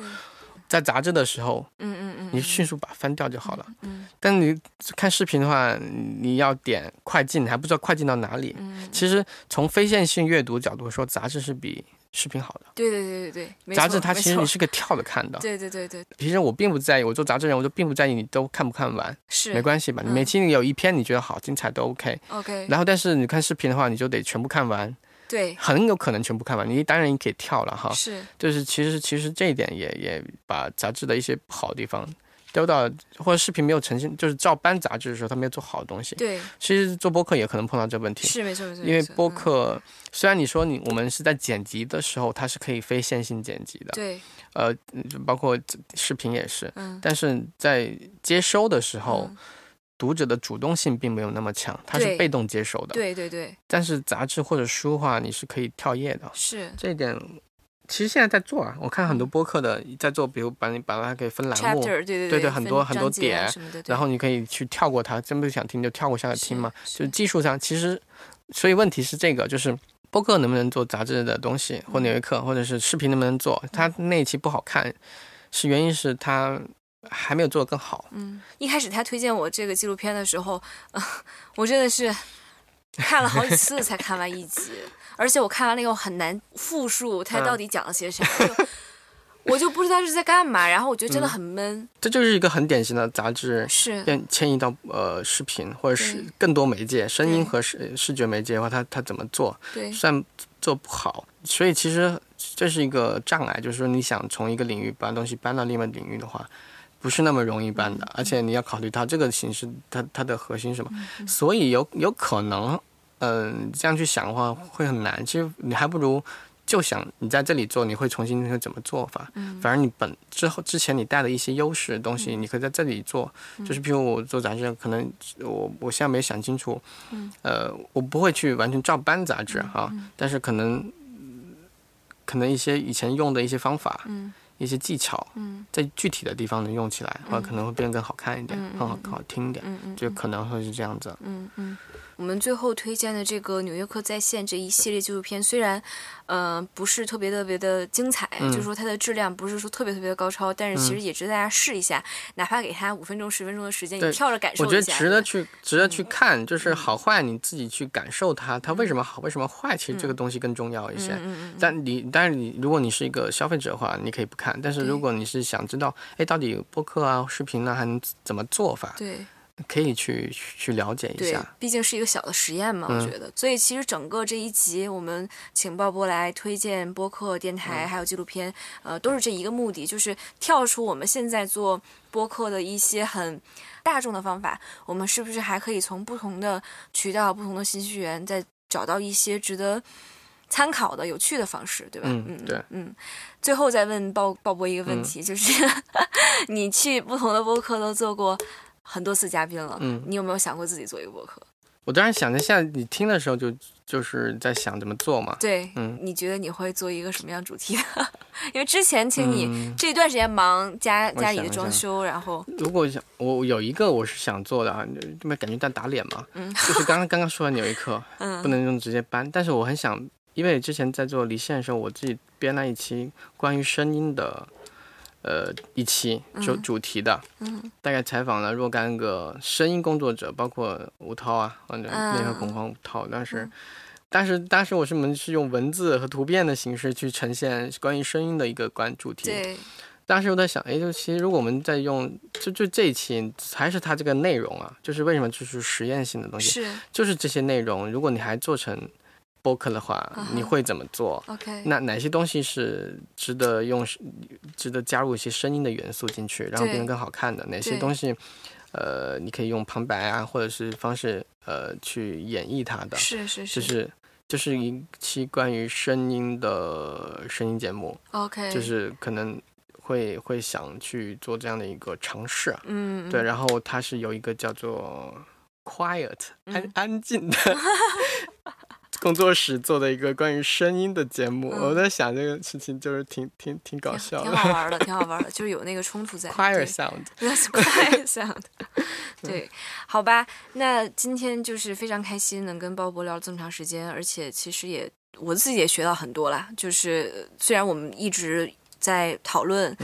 在杂志的时候，嗯嗯嗯，你迅速把它翻掉就好了。嗯，但你看视频的话，你要点快进，你还不知道快进到哪里。嗯，其实从非线性阅读角度说，杂志是比视频好的。对对对对对，杂志它其实你是可以跳着看的。对对对对，其实我并不在意，我做杂志人，我就并不在意你都看不看完，是没关系吧？你每期你有一篇你觉得好精彩都 OK。OK。然后，但是你看视频的话，你就得全部看完。对，很有可能全部看完。你当然你可以跳了哈，是，就是其实其实这一点也也把杂志的一些不好的地方丢到或者视频没有呈现，就是照搬杂志的时候，他没有做好的东西。对，其实做播客也可能碰到这问题。是没错没错。因为播客虽然你说你我们是在剪辑的时候，它是可以非线性剪辑的。对。呃，包括视频也是。嗯。但是在接收的时候。读者的主动性并没有那么强，他是被动接受的。对对对。但是杂志或者书的话，你是可以跳页的。是这一点，其实现在在做啊。我看很多播客的在做，比如把你把它给分栏目，对对对，很多很多点，然后你可以去跳过它，真不想听就跳过下来听嘛。就技术上，其实所以问题是这个，就是播客能不能做杂志的东西，或纽约客，或者是视频能不能做？它那一期不好看，是原因是它。还没有做得更好。嗯，一开始他推荐我这个纪录片的时候，我真的是看了好几次才看完一集，而且我看完了以后很难复述他到底讲了些啥，我就不知道是在干嘛。然后我觉得真的很闷。这就是一个很典型的杂志是变迁移到呃视频或者是更多媒介，声音和视视觉媒介的话，他他怎么做？对，算做不好。所以其实这是一个障碍，就是说你想从一个领域把东西搬到另外领域的话。不是那么容易办的，而且你要考虑它这个形式，它它的核心什么，所以有有可能，嗯，这样去想的话会很难。其实你还不如就想你在这里做，你会重新会怎么做法？嗯，反正你本之后之前你带的一些优势的东西，你可以在这里做。就是譬如我做杂志，可能我我现在没想清楚，嗯，呃，我不会去完全照搬杂志哈，但是可能可能一些以前用的一些方法，嗯。一些技巧，在具体的地方能用起来，或者可能会变得更好看一点，更好好听一点，就可能会是这样子。嗯嗯。我们最后推荐的这个《纽约客在线》这一系列纪录片，虽然，呃，不是特别特别的精彩，就是说它的质量不是说特别特别的高超，但是其实也值得大家试一下，哪怕给他五分钟、十分钟的时间，你跳着感受一下。我觉得值得去，值得去看，就是好坏你自己去感受它，它为什么好，为什么坏，其实这个东西更重要一些。但你，但是你，如果你是一个消费者的话，你可以不看；但是如果你是想知道，哎，到底播客啊、视频呢，还能怎么做法？对。可以去去了解一下，毕竟是一个小的实验嘛，我觉得。所以其实整个这一集，我们请鲍勃来推荐播客、电台还有纪录片，呃，都是这一个目的，就是跳出我们现在做播客的一些很大众的方法，我们是不是还可以从不同的渠道、不同的信息源，再找到一些值得参考的有趣的方式，对吧？嗯，对，嗯。最后再问鲍鲍勃一个问题，就是 你去不同的播客都做过。很多次嘉宾了，嗯，你有没有想过自己做一个博客？我当然想着，现在你听的时候就就是在想怎么做嘛。对，嗯，你觉得你会做一个什么样主题的？因为之前请你这段时间忙家家里的装修，然后如果想我有一个我是想做的啊，这么感觉在打脸嘛，嗯，就是刚刚刚刚说完纽一课，嗯，不能用直接搬，但是我很想，因为之前在做离线的时候，我自己编了一期关于声音的。呃，一期就主题的，大概采访了若干个声音工作者，包括吴涛啊，或者那个恐慌吴涛。但是，但是当时我是们是用文字和图片的形式去呈现关于声音的一个关主题。对。当时我在想，哎，就其实如果我们在用，就就这一期还是它这个内容啊，就是为什么就是实验性的东西，是，就是这些内容，如果你还做成。播客的话，你会怎么做？OK，那哪些东西是值得用、值得加入一些声音的元素进去，然后变得更好看的？哪些东西，呃，你可以用旁白啊，或者是方式，呃，去演绎它的？是是是，就是就是一期关于声音的声音节目。OK，就是可能会会想去做这样的一个尝试。嗯，对，然后它是有一个叫做 Quiet 安安静的。工作室做的一个关于声音的节目，我在想这个事情就是挺挺挺搞笑，挺好玩的，挺好玩的，就是有那个冲突在。Quiet sound，Quiet sound，对，好吧，那今天就是非常开心能跟鲍勃聊这么长时间，而且其实也我自己也学到很多啦，就是虽然我们一直。在讨论，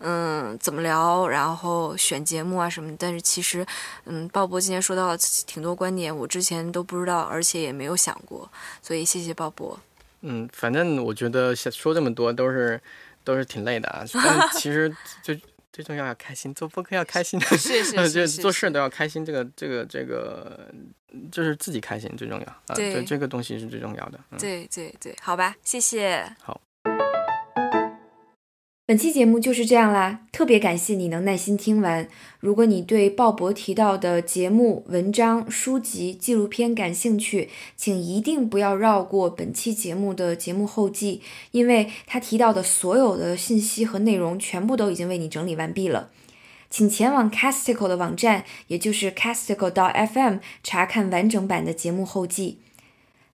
嗯，怎么聊，然后选节目啊什么。但是其实，嗯，鲍勃今天说到了挺多观点，我之前都不知道，而且也没有想过。所以谢谢鲍勃。嗯，反正我觉得说这么多都是 都是挺累的啊。但其实最最重要要开心，做播客要开心。是是 是，做事都要开心。这个这个这个就是自己开心最重要啊。对，这个东西是最重要的。对对对，好吧，谢谢。好。本期节目就是这样啦，特别感谢你能耐心听完。如果你对鲍勃提到的节目、文章、书籍、纪录片感兴趣，请一定不要绕过本期节目的节目后记，因为他提到的所有的信息和内容全部都已经为你整理完毕了。请前往 Casticle 的网站，也就是 casticle.fm 查看完整版的节目后记。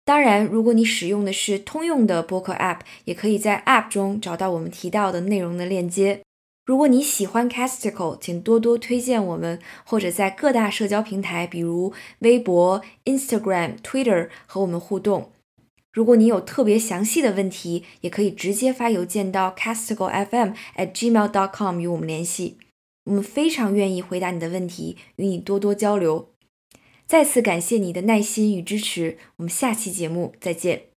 当然，如果你使用的是通用的播客 App，也可以在 App 中找到我们提到的内容的链接。如果你喜欢 Casticle，请多多推荐我们，或者在各大社交平台，比如微博、Instagram、Twitter 和我们互动。如果你有特别详细的问题，也可以直接发邮件到 casticlefm at gmail.com 与我们联系。我们非常愿意回答你的问题，与你多多交流。再次感谢你的耐心与支持，我们下期节目再见。